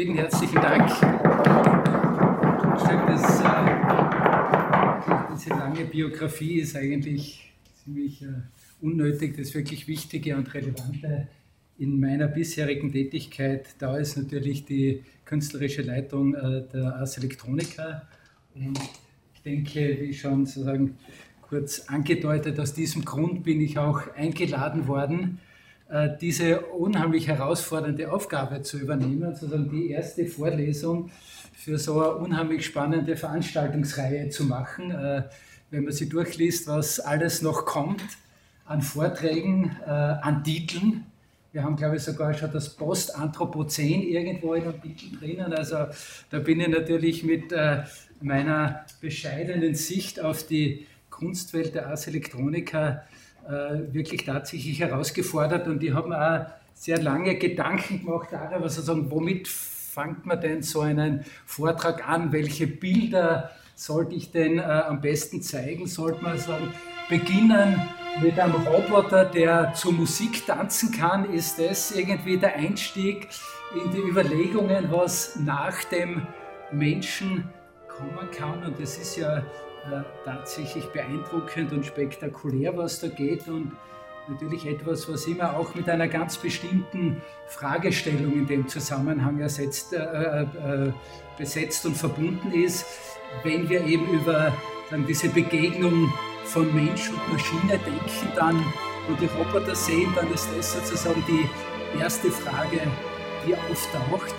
Vielen herzlichen Dank. Ich sage, das, äh, diese lange Biografie ist eigentlich ziemlich äh, unnötig. Das wirklich Wichtige und Relevante in meiner bisherigen Tätigkeit, da ist natürlich die künstlerische Leitung äh, der Ars Electronica. Und ich denke, wie schon sozusagen kurz angedeutet, aus diesem Grund bin ich auch eingeladen worden, diese unheimlich herausfordernde Aufgabe zu übernehmen, sozusagen die erste Vorlesung für so eine unheimlich spannende Veranstaltungsreihe zu machen. Äh, wenn man sie durchliest, was alles noch kommt an Vorträgen, äh, an Titeln. Wir haben, glaube ich, sogar schon das Post-Anthropozän irgendwo in dem Titel drinnen. Also da bin ich natürlich mit meiner bescheidenen Sicht auf die Kunstwelt der Ars Electronica äh, wirklich tatsächlich herausgefordert. Und ich habe mir auch sehr lange Gedanken gemacht darüber, sozusagen, womit fängt man denn so einen Vortrag an, welche Bilder sollte ich denn äh, am besten zeigen, sollte man sagen, beginnen mit einem Roboter, der zur Musik tanzen kann, ist das irgendwie der Einstieg in die Überlegungen, was nach dem Menschen kommen kann? Und das ist ja äh, tatsächlich beeindruckend und spektakulär, was da geht und natürlich etwas, was immer auch mit einer ganz bestimmten Fragestellung in dem Zusammenhang ersetzt, äh, äh, besetzt und verbunden ist, wenn wir eben über dann diese Begegnung von Mensch und Maschine denken dann und die Roboter sehen, dann ist das sozusagen die erste Frage, die auftaucht.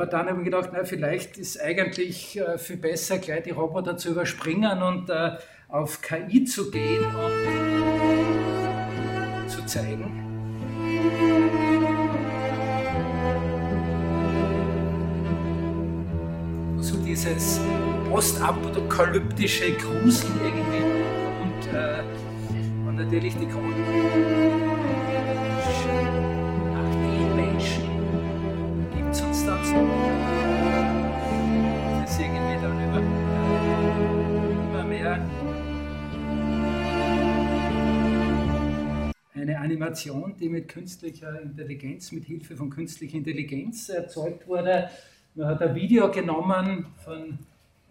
Aber dann habe ich gedacht, na, vielleicht ist eigentlich äh, viel besser, gleich die Roboter zu überspringen und äh, auf KI zu gehen und zu zeigen. So dieses postapokalyptische Gruseln irgendwie und, äh, und natürlich die Über, immer mehr. Eine Animation, die mit künstlicher Intelligenz, mit Hilfe von künstlicher Intelligenz erzeugt wurde. Man hat ein Video genommen von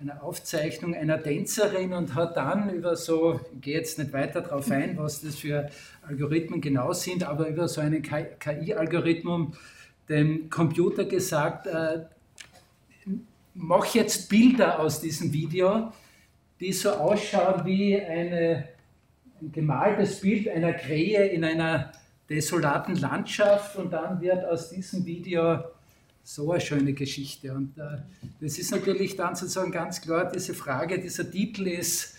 einer Aufzeichnung einer Tänzerin und hat dann über so, ich gehe jetzt nicht weiter darauf ein, was das für Algorithmen genau sind, aber über so einen KI-Algorithmus dem Computer gesagt, äh, mach jetzt Bilder aus diesem Video, die so ausschauen wie eine, ein gemaltes Bild einer Krähe in einer desolaten Landschaft und dann wird aus diesem Video so eine schöne Geschichte. Und äh, das ist natürlich dann sozusagen ganz klar diese Frage, dieser Titel ist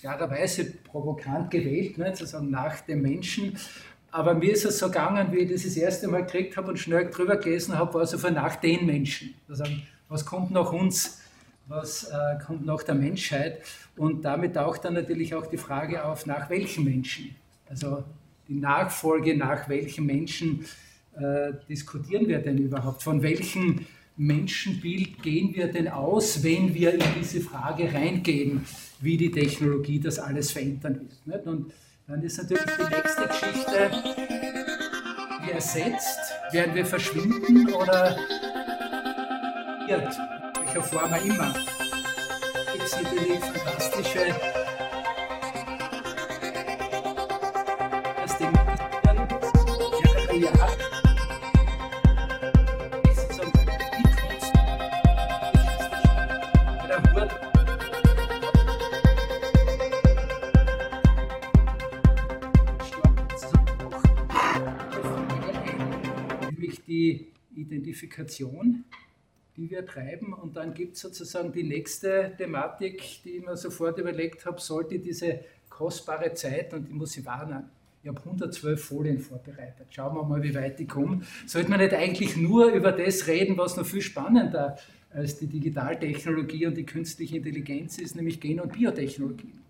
klarerweise provokant gewählt, ne, sozusagen nach dem Menschen, aber mir ist es so gegangen, wie ich das das erste Mal gekriegt habe und schnell drüber gelesen habe, war so von nach den Menschen. Also, was kommt nach uns? Was äh, kommt nach der Menschheit? Und damit taucht dann natürlich auch die Frage auf, nach welchen Menschen? Also die Nachfolge, nach welchen Menschen äh, diskutieren wir denn überhaupt? Von welchem Menschenbild gehen wir denn aus, wenn wir in diese Frage reingehen, wie die Technologie das alles verändern wird? Nicht? Und dann ist natürlich die nächste Geschichte, wie ersetzt, werden wir verschwinden oder wird, welcher Form auch immer. Gibt es natürlich fantastische Identifikation, die wir treiben. Und dann gibt es sozusagen die nächste Thematik, die ich mir sofort überlegt habe, sollte diese kostbare Zeit, und die muss ich warnen, ich habe 112 Folien vorbereitet. Schauen wir mal, wie weit ich komme. Sollte man nicht eigentlich nur über das reden, was noch viel spannender als die Digitaltechnologie und die künstliche Intelligenz ist, nämlich Gen- und Biotechnologien.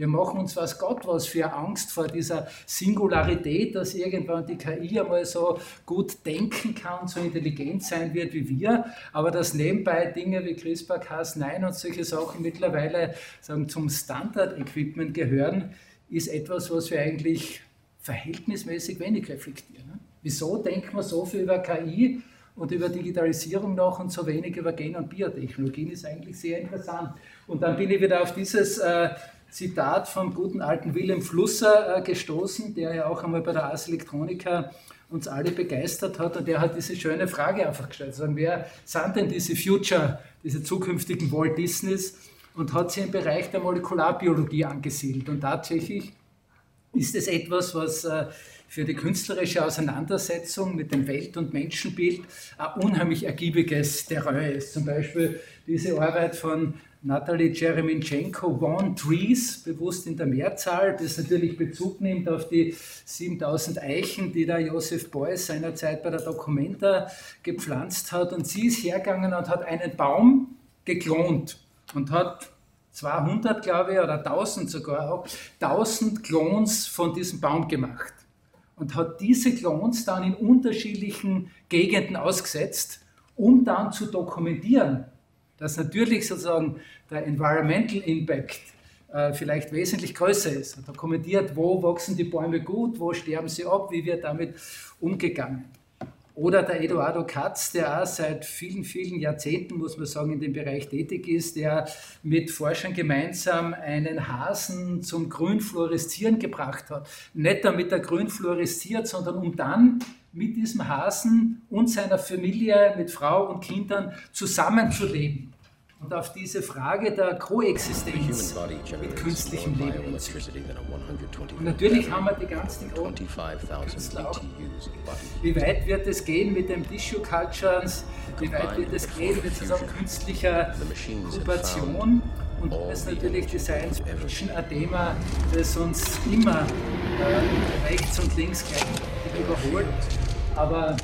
Wir machen uns was Gott was für Angst vor dieser Singularität, dass irgendwann die KI einmal so gut denken kann, so intelligent sein wird wie wir, aber dass nebenbei Dinge wie CRISPR-Cas9 und solche Sachen mittlerweile sagen, zum Standard-Equipment gehören, ist etwas, was wir eigentlich verhältnismäßig wenig reflektieren. Wieso denkt man so viel über KI und über Digitalisierung noch und so wenig über Gen- und Biotechnologien ist eigentlich sehr interessant. Und dann bin ich wieder auf dieses äh, Zitat vom guten alten Wilhelm Flusser äh, gestoßen, der ja auch einmal bei der Ars Electronica uns alle begeistert hat. Und der hat diese schöne Frage einfach gestellt, sagen, wer sind denn diese Future, diese zukünftigen Walt Disneys? Und hat sie im Bereich der Molekularbiologie angesiedelt. Und tatsächlich ist es etwas, was äh, für die künstlerische Auseinandersetzung mit dem Welt- und Menschenbild ein unheimlich ergiebiges Terrain ist. Zum Beispiel diese Arbeit von Natalie Jereminschenko, One Trees, bewusst in der Mehrzahl, das natürlich Bezug nimmt auf die 7000 Eichen, die der Joseph Beuys seinerzeit bei der Documenta gepflanzt hat. Und sie ist hergegangen und hat einen Baum geklont und hat 200, glaube ich, oder 1000 sogar auch, 1000 Klons von diesem Baum gemacht. Und hat diese Klons dann in unterschiedlichen Gegenden ausgesetzt, um dann zu dokumentieren, dass natürlich sozusagen der Environmental Impact äh, vielleicht wesentlich größer ist. Er dokumentiert, wo wachsen die Bäume gut, wo sterben sie ab, wie wird damit umgegangen. Oder der Eduardo Katz, der auch seit vielen, vielen Jahrzehnten, muss man sagen, in dem Bereich tätig ist, der mit Forschern gemeinsam einen Hasen zum Grünfluoreszieren gebracht hat. Nicht damit er grün fluoresziert, sondern um dann mit diesem Hasen und seiner Familie, mit Frau und Kindern zusammenzuleben und auf diese Frage der Koexistenz mit künstlichem Leben. Und natürlich haben wir die ganzen großen Künstler auch. Wie weit wird es gehen mit dem Tissue Cultures? Wie weit wird es gehen mit sozusagen künstlicher Inkubation? Und das ist natürlich die Science Fiction ein Thema, das uns immer äh, rechts und links gleich überholt. Aber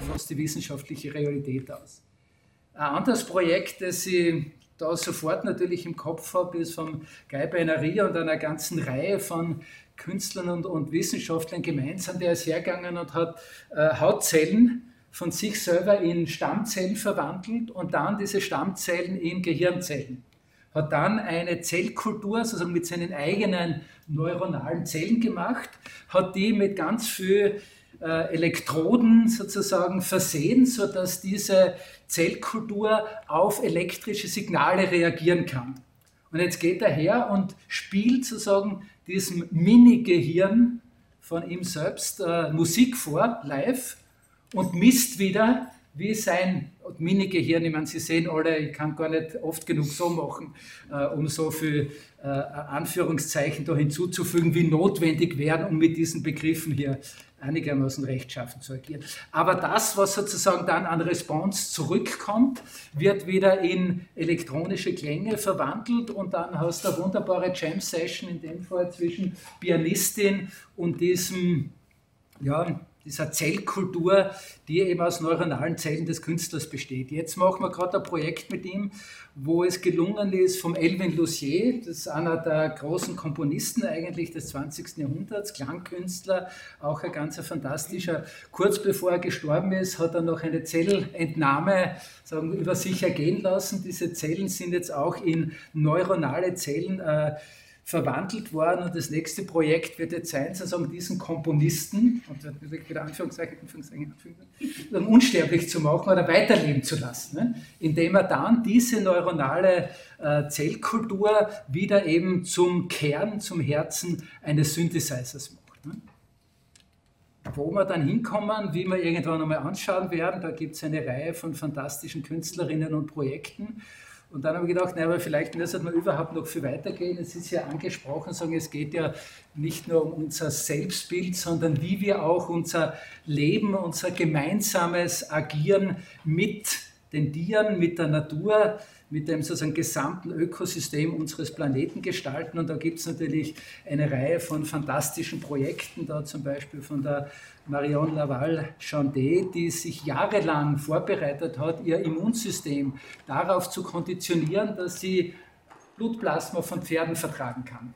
fast die wissenschaftliche Realität aus. Ein anderes Projekt, das ich da sofort natürlich im Kopf habe, ist vom Guy Benaria und einer ganzen Reihe von Künstlern und, und Wissenschaftlern gemeinsam, der ist hergegangen und hat äh, Hautzellen von sich selber in Stammzellen verwandelt und dann diese Stammzellen in Gehirnzellen. Hat dann eine Zellkultur sozusagen mit seinen eigenen neuronalen Zellen gemacht, hat die mit ganz viel Elektroden sozusagen versehen, sodass diese Zellkultur auf elektrische Signale reagieren kann. Und jetzt geht er her und spielt sozusagen diesem Mini-Gehirn von ihm selbst äh, Musik vor, live, und misst wieder, wie sein Mini-Gehirn, ich meine, Sie sehen alle, ich kann gar nicht oft genug so machen, äh, um so viel äh, Anführungszeichen da hinzuzufügen, wie notwendig wären, um mit diesen Begriffen hier einigermaßen rechtschaffen zu agieren. Aber das, was sozusagen dann an Response zurückkommt, wird wieder in elektronische Klänge verwandelt und dann hast du eine wunderbare Jam-Session, in dem Fall zwischen Pianistin und diesem, ja, dieser Zellkultur, die eben aus neuronalen Zellen des Künstlers besteht. Jetzt machen wir gerade ein Projekt mit ihm, wo es gelungen ist, vom Elvin Lucier, das ist einer der großen Komponisten eigentlich des 20. Jahrhunderts, Klangkünstler, auch ein ganz fantastischer. Kurz bevor er gestorben ist, hat er noch eine Zellentnahme sagen, über sich ergehen lassen. Diese Zellen sind jetzt auch in neuronale Zellen äh, verwandelt worden und das nächste Projekt wird jetzt sein, sozusagen diesen Komponisten, und wieder Anführungszeichen, Anführungszeichen, Anführungszeichen, unsterblich zu machen oder weiterleben zu lassen, ne? indem er dann diese neuronale äh, Zellkultur wieder eben zum Kern, zum Herzen eines Synthesizers macht. Ne? Wo wir dann hinkommen, wie wir irgendwann einmal anschauen werden, da gibt es eine Reihe von fantastischen Künstlerinnen und Projekten. Und dann habe ich gedacht, naja, aber vielleicht müssen wir überhaupt noch viel weitergehen. Es ist ja angesprochen, sagen, es geht ja nicht nur um unser Selbstbild, sondern wie wir auch unser Leben, unser gemeinsames Agieren mit den Tieren, mit der Natur, mit dem sozusagen gesamten Ökosystem unseres Planeten gestalten. Und da gibt es natürlich eine Reihe von fantastischen Projekten, da zum Beispiel von der Marion Laval-Chandé, die sich jahrelang vorbereitet hat, ihr Immunsystem darauf zu konditionieren, dass sie Blutplasma von Pferden vertragen kann.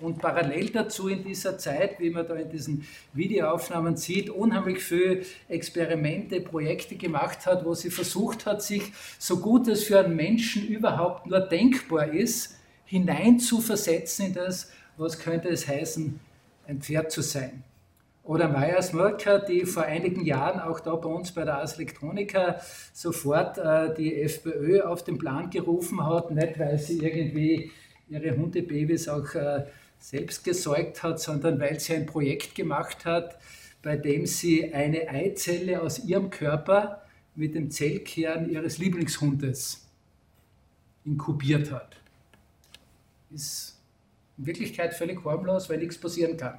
Und parallel dazu in dieser Zeit, wie man da in diesen Videoaufnahmen sieht, unheimlich viele Experimente, Projekte gemacht hat, wo sie versucht hat, sich so gut es für einen Menschen überhaupt nur denkbar ist, hineinzuversetzen in das, was könnte es heißen, ein Pferd zu sein. oder Meyers Mörker, die vor einigen Jahren auch da bei uns bei der Ars Electronica sofort äh, die FPÖ auf den Plan gerufen hat, nicht weil sie irgendwie ihre Hundebabys auch äh, selbst gesäugt hat, sondern weil sie ein Projekt gemacht hat, bei dem sie eine Eizelle aus ihrem Körper mit dem Zellkern ihres Lieblingshundes inkubiert hat. Ist in Wirklichkeit völlig harmlos, weil nichts passieren kann.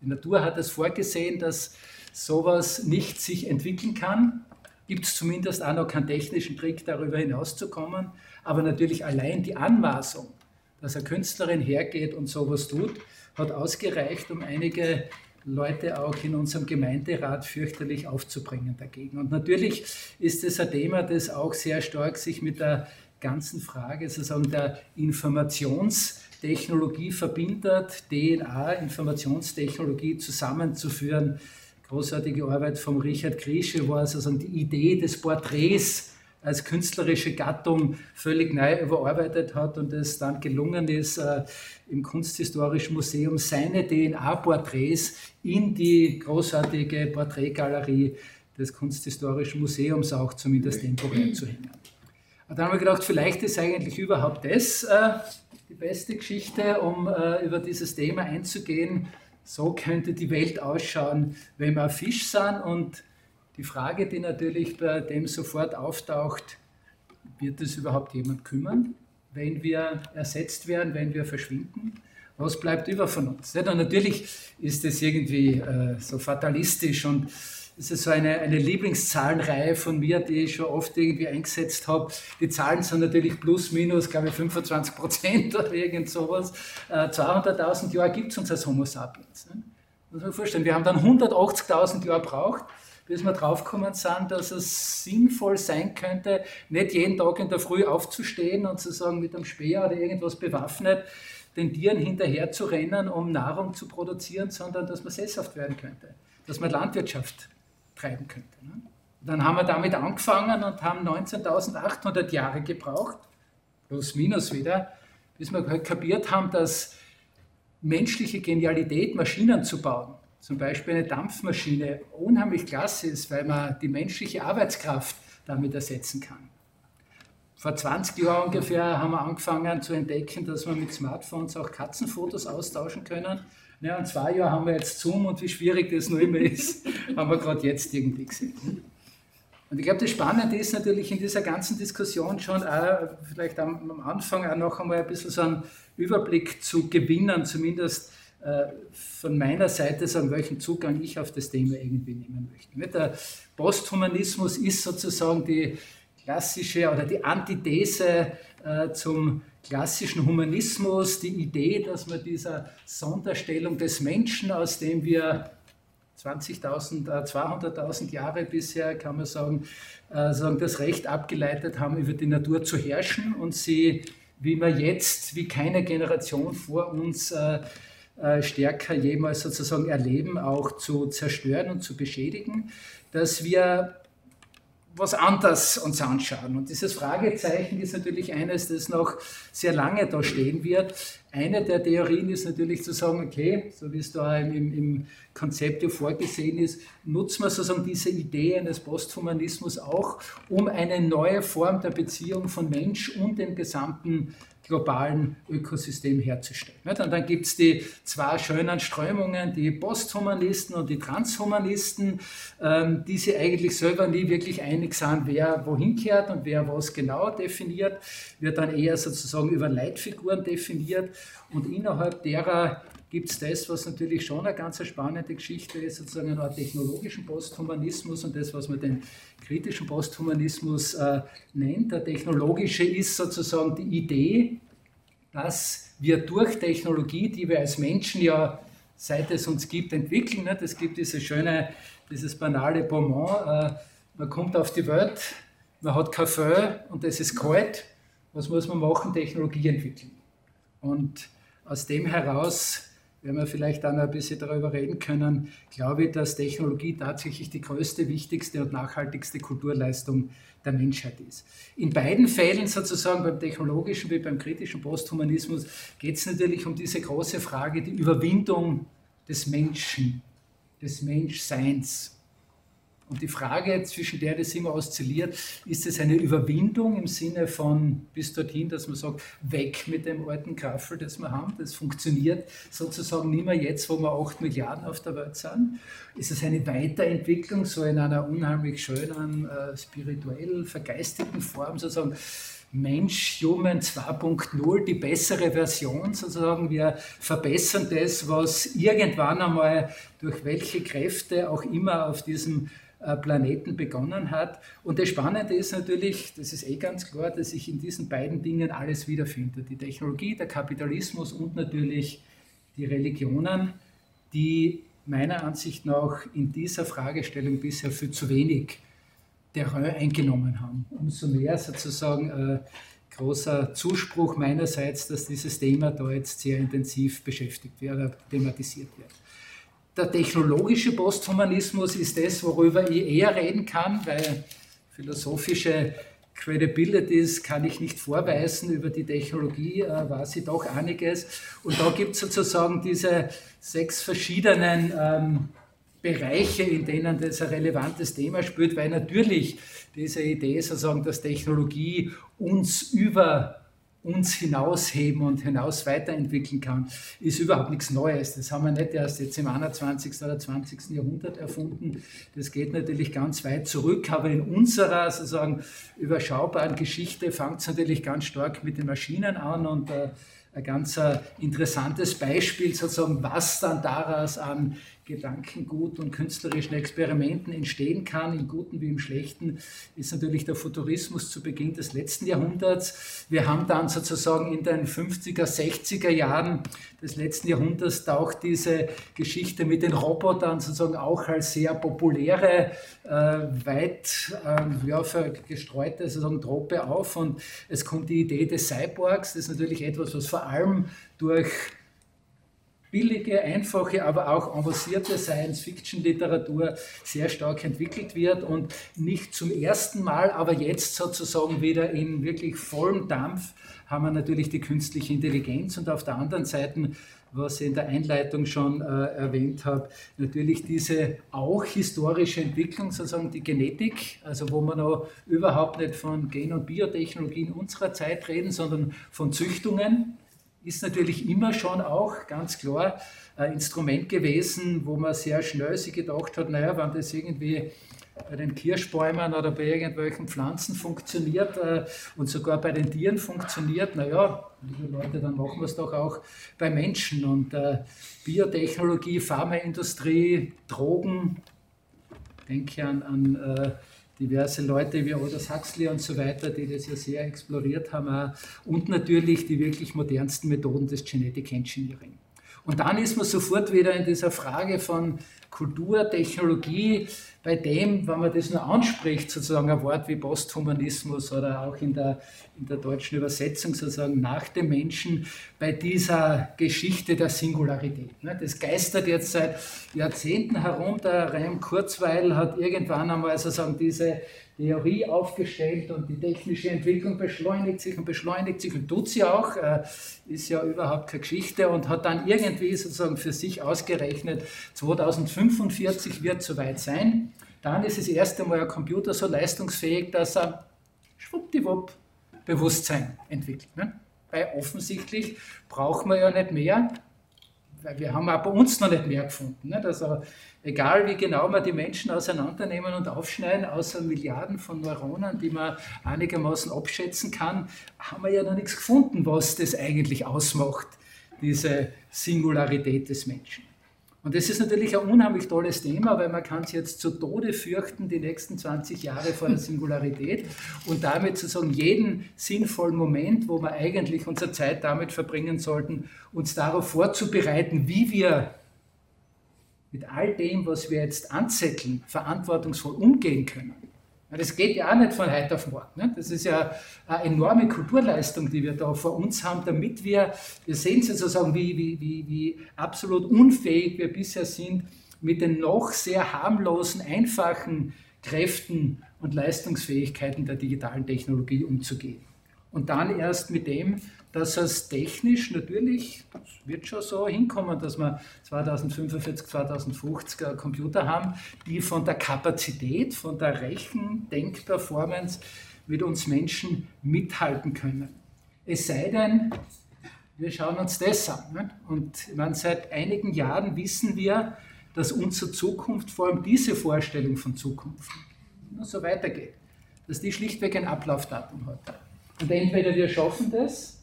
Die Natur hat es vorgesehen, dass sowas nicht sich entwickeln kann. Gibt es zumindest auch noch keinen technischen Trick, darüber hinauszukommen. Aber natürlich allein die Anmaßung, dass eine Künstlerin hergeht und sowas tut, hat ausgereicht, um einige Leute auch in unserem Gemeinderat fürchterlich aufzubringen dagegen. Und natürlich ist es ein Thema, das auch sehr stark sich mit der ganzen Frage sozusagen der Informations- Technologie verbindet, DNA, Informationstechnologie zusammenzuführen. Großartige Arbeit von Richard Krische war also die Idee des Porträts als künstlerische Gattung völlig neu überarbeitet hat und es dann gelungen ist, äh, im Kunsthistorischen Museum seine DNA-Porträts in die großartige Porträtgalerie des Kunsthistorischen Museums auch zumindest temporär zu hängen. Und dann haben wir gedacht, vielleicht ist eigentlich überhaupt das äh, die beste Geschichte, um äh, über dieses Thema einzugehen. So könnte die Welt ausschauen, wenn wir Fisch sind. Und die Frage, die natürlich bei dem sofort auftaucht, wird es überhaupt jemand kümmern, wenn wir ersetzt werden, wenn wir verschwinden? Was bleibt über von uns? Und natürlich ist es irgendwie äh, so fatalistisch und das ist so eine, eine Lieblingszahlenreihe von mir, die ich schon oft irgendwie eingesetzt habe. Die Zahlen sind natürlich plus, minus, glaube ich, 25 Prozent oder irgend sowas. 200.000 äh, Jahre gibt es uns als Homo sapiens. Ne? muss man vorstellen, wir haben dann 180.000 Jahre braucht, bis wir draufgekommen sind, dass es sinnvoll sein könnte, nicht jeden Tag in der Früh aufzustehen und zu sagen, mit einem Speer oder irgendwas bewaffnet, den Tieren hinterher zu rennen, um Nahrung zu produzieren, sondern dass man sesshaft werden könnte, dass man Landwirtschaft treiben könnte. Ne? Dann haben wir damit angefangen und haben 19.800 Jahre gebraucht, plus minus wieder, bis wir halt kapiert haben, dass menschliche Genialität, Maschinen zu bauen, zum Beispiel eine Dampfmaschine, unheimlich klasse ist, weil man die menschliche Arbeitskraft damit ersetzen kann. Vor 20 Jahren ungefähr haben wir angefangen zu entdecken, dass wir mit Smartphones auch Katzenfotos austauschen können. Ja, und zwei Jahre haben wir jetzt Zoom und wie schwierig das noch immer ist, haben wir gerade jetzt irgendwie gesehen. Und ich glaube, das Spannende ist natürlich in dieser ganzen Diskussion schon auch, vielleicht am, Anfang auch noch einmal ein bisschen so einen Überblick zu gewinnen, zumindest von meiner Seite sagen, welchen Zugang ich auf das Thema irgendwie nehmen möchte. Der Posthumanismus ist sozusagen die klassische oder die Antithese äh, zum klassischen Humanismus, die Idee, dass man dieser Sonderstellung des Menschen, aus dem wir 20.000, äh, 200.000 Jahre bisher, kann man sagen, äh, das Recht abgeleitet haben, über die Natur zu herrschen und sie, wie wir jetzt, wie keine Generation vor uns, äh, äh, stärker jemals sozusagen erleben, auch zu zerstören und zu beschädigen, dass wir was anderes uns anschauen. Und dieses Fragezeichen ist natürlich eines, das noch sehr lange da stehen wird. Eine der Theorien ist natürlich zu sagen, okay, so wie es da im, im Konzept ja vorgesehen ist, nutzen wir sozusagen diese Idee eines Posthumanismus auch, um eine neue Form der Beziehung von Mensch und dem gesamten globalen Ökosystem herzustellen. Und dann gibt es die zwei schönen Strömungen, die Posthumanisten und die Transhumanisten, ähm, die sich eigentlich selber nie wirklich einig sind, wer wohin kehrt und wer was genau definiert, wird dann eher sozusagen über Leitfiguren definiert und innerhalb derer gibt es das, was natürlich schon eine ganz spannende Geschichte ist, sozusagen einen technologischen Posthumanismus und das, was man den kritischen Posthumanismus äh, nennt. Der technologische ist sozusagen die Idee, dass wir durch Technologie, die wir als Menschen ja seit es uns gibt, entwickeln. Nicht? Es gibt diese schöne, dieses banale Bonbon, äh, man kommt auf die Welt, man hat Kaffee und es ist kalt. Was muss man machen? Technologie entwickeln. Und aus dem heraus werden wir vielleicht dann ein bisschen darüber reden können, glaube ich, dass Technologie tatsächlich die größte, wichtigste und nachhaltigste Kulturleistung der Menschheit ist. In beiden Fällen, sozusagen beim technologischen wie beim kritischen Posthumanismus, geht es natürlich um diese große Frage, die Überwindung des Menschen des Menschseins. Und die Frage, zwischen der das immer oszilliert, ist es eine Überwindung im Sinne von bis dorthin, dass man sagt, weg mit dem alten Kraffel, das wir haben, das funktioniert sozusagen nicht mehr jetzt, wo wir 8 Milliarden auf der Welt sind. Ist es eine Weiterentwicklung, so in einer unheimlich schönen, äh, spirituell vergeistigten Form, sozusagen Mensch, Human 2.0, die bessere Version sozusagen. Wir verbessern das, was irgendwann einmal durch welche Kräfte auch immer auf diesem Planeten begonnen hat. Und das Spannende ist natürlich, das ist eh ganz klar, dass sich in diesen beiden Dingen alles wiederfindet. Die Technologie, der Kapitalismus und natürlich die Religionen, die meiner Ansicht nach in dieser Fragestellung bisher für zu wenig Terrain eingenommen haben. Umso mehr sozusagen äh, großer Zuspruch meinerseits, dass dieses Thema da jetzt sehr intensiv beschäftigt wird, oder thematisiert wird. Der technologische Posthumanismus ist das, worüber ich eher reden kann, weil philosophische Credibilities kann ich nicht vorweisen. Über die Technologie äh, weiß ich doch einiges. Und da gibt es sozusagen diese sechs verschiedenen ähm, Bereiche, in denen das ein relevantes Thema spielt, weil natürlich diese Idee sozusagen, dass Technologie uns über uns hinausheben und hinaus weiterentwickeln kann, ist überhaupt nichts Neues. Das haben wir nicht erst jetzt im 21. oder 20. Jahrhundert erfunden. Das geht natürlich ganz weit zurück, aber in unserer sozusagen überschaubaren Geschichte fängt es natürlich ganz stark mit den Maschinen an und äh, ein ganz interessantes Beispiel sozusagen, was dann daraus an Gedankengut und künstlerischen Experimenten entstehen kann, im Guten wie im Schlechten, ist natürlich der Futurismus zu Beginn des letzten Jahrhunderts. Wir haben dann sozusagen in den 50er, 60er Jahren des letzten Jahrhunderts taucht diese Geschichte mit den Robotern sozusagen auch als sehr populäre, äh, weit äh, ja, gestreute sozusagen Trope auf und es kommt die Idee des Cyborgs, das ist natürlich etwas, was vor allem durch billige, einfache, aber auch avancierte Science-Fiction-Literatur sehr stark entwickelt wird und nicht zum ersten Mal, aber jetzt sozusagen wieder in wirklich vollem Dampf haben wir natürlich die künstliche Intelligenz. Und auf der anderen Seite, was ich in der Einleitung schon äh, erwähnt habe, natürlich diese auch historische Entwicklung, sozusagen die Genetik, also wo wir noch überhaupt nicht von Gen- und Biotechnologien unserer Zeit reden, sondern von Züchtungen ist natürlich immer schon auch ganz klar ein Instrument gewesen, wo man sehr schnell sich gedacht hat, naja, wenn das irgendwie bei den Kirschbäumen oder bei irgendwelchen Pflanzen funktioniert äh, und sogar bei den Tieren funktioniert, naja, liebe Leute, dann machen wir es doch auch bei Menschen. Und äh, Biotechnologie, Pharmaindustrie, Drogen, denke an, an äh, diverse Leute wie Aldous Huxley und so weiter, die das ja sehr exploriert haben. Und natürlich die wirklich modernsten Methoden des Genetic Engineering. Und dann ist man sofort wieder in dieser Frage von Kultur, Technologie, bei dem, wenn man das nur anspricht, sozusagen ein Wort wie Posthumanismus oder auch in der, in der deutschen Übersetzung sozusagen nach dem Menschen, bei dieser Geschichte der Singularität. Ne? Das geistert jetzt seit Jahrzehnten herum. Der Reim Kurzweil hat irgendwann einmal sozusagen diese Theorie aufgestellt und die technische Entwicklung beschleunigt sich und beschleunigt sich und tut sie auch, äh, ist ja überhaupt keine Geschichte und hat dann irgendwie sozusagen für sich ausgerechnet, 2045 wird soweit sein. Dann ist das erste Mal ein Computer so leistungsfähig, dass er schwuppdiwupp Bewusstsein entwickelt. Ne? Weil offensichtlich brauchen wir ja nicht mehr, weil wir haben auch bei uns noch nicht mehr gefunden. Nicht? Also egal wie genau wir die Menschen auseinandernehmen und aufschneiden, außer Milliarden von Neuronen, die man einigermaßen abschätzen kann, haben wir ja noch nichts gefunden, was das eigentlich ausmacht, diese Singularität des Menschen. Und das ist natürlich ein unheimlich tolles Thema, weil man kann es jetzt zu Tode fürchten, die nächsten 20 Jahre vor der Singularität und damit sozusagen jeden sinnvollen Moment, wo wir eigentlich unsere Zeit damit verbringen sollten, uns darauf vorzubereiten, wie wir mit all dem, was wir jetzt anzetteln, verantwortungsvoll umgehen können. Das geht ja auch nicht von heute auf morgen. Ne? Das ist ja eine enorme Kulturleistung, die wir da vor uns haben, damit wir, wir sehen sozusagen, wie, wie, wie, wie absolut unfähig wir bisher sind, mit den noch sehr harmlosen, einfachen Kräften und Leistungsfähigkeiten der digitalen Technologie umzugehen. Und dann erst mit dem, dass es technisch natürlich, das wird schon so hinkommen, dass wir 2045, 2050 Computer haben, die von der Kapazität, von der Rechen-Denkperformance mit uns Menschen mithalten können. Es sei denn, wir schauen uns das an. Ne? Und meine, seit einigen Jahren wissen wir, dass unsere Zukunft, vor allem diese Vorstellung von Zukunft, nur so weitergeht. Dass die schlichtweg ein Ablaufdatum hat. Und entweder wir schaffen das,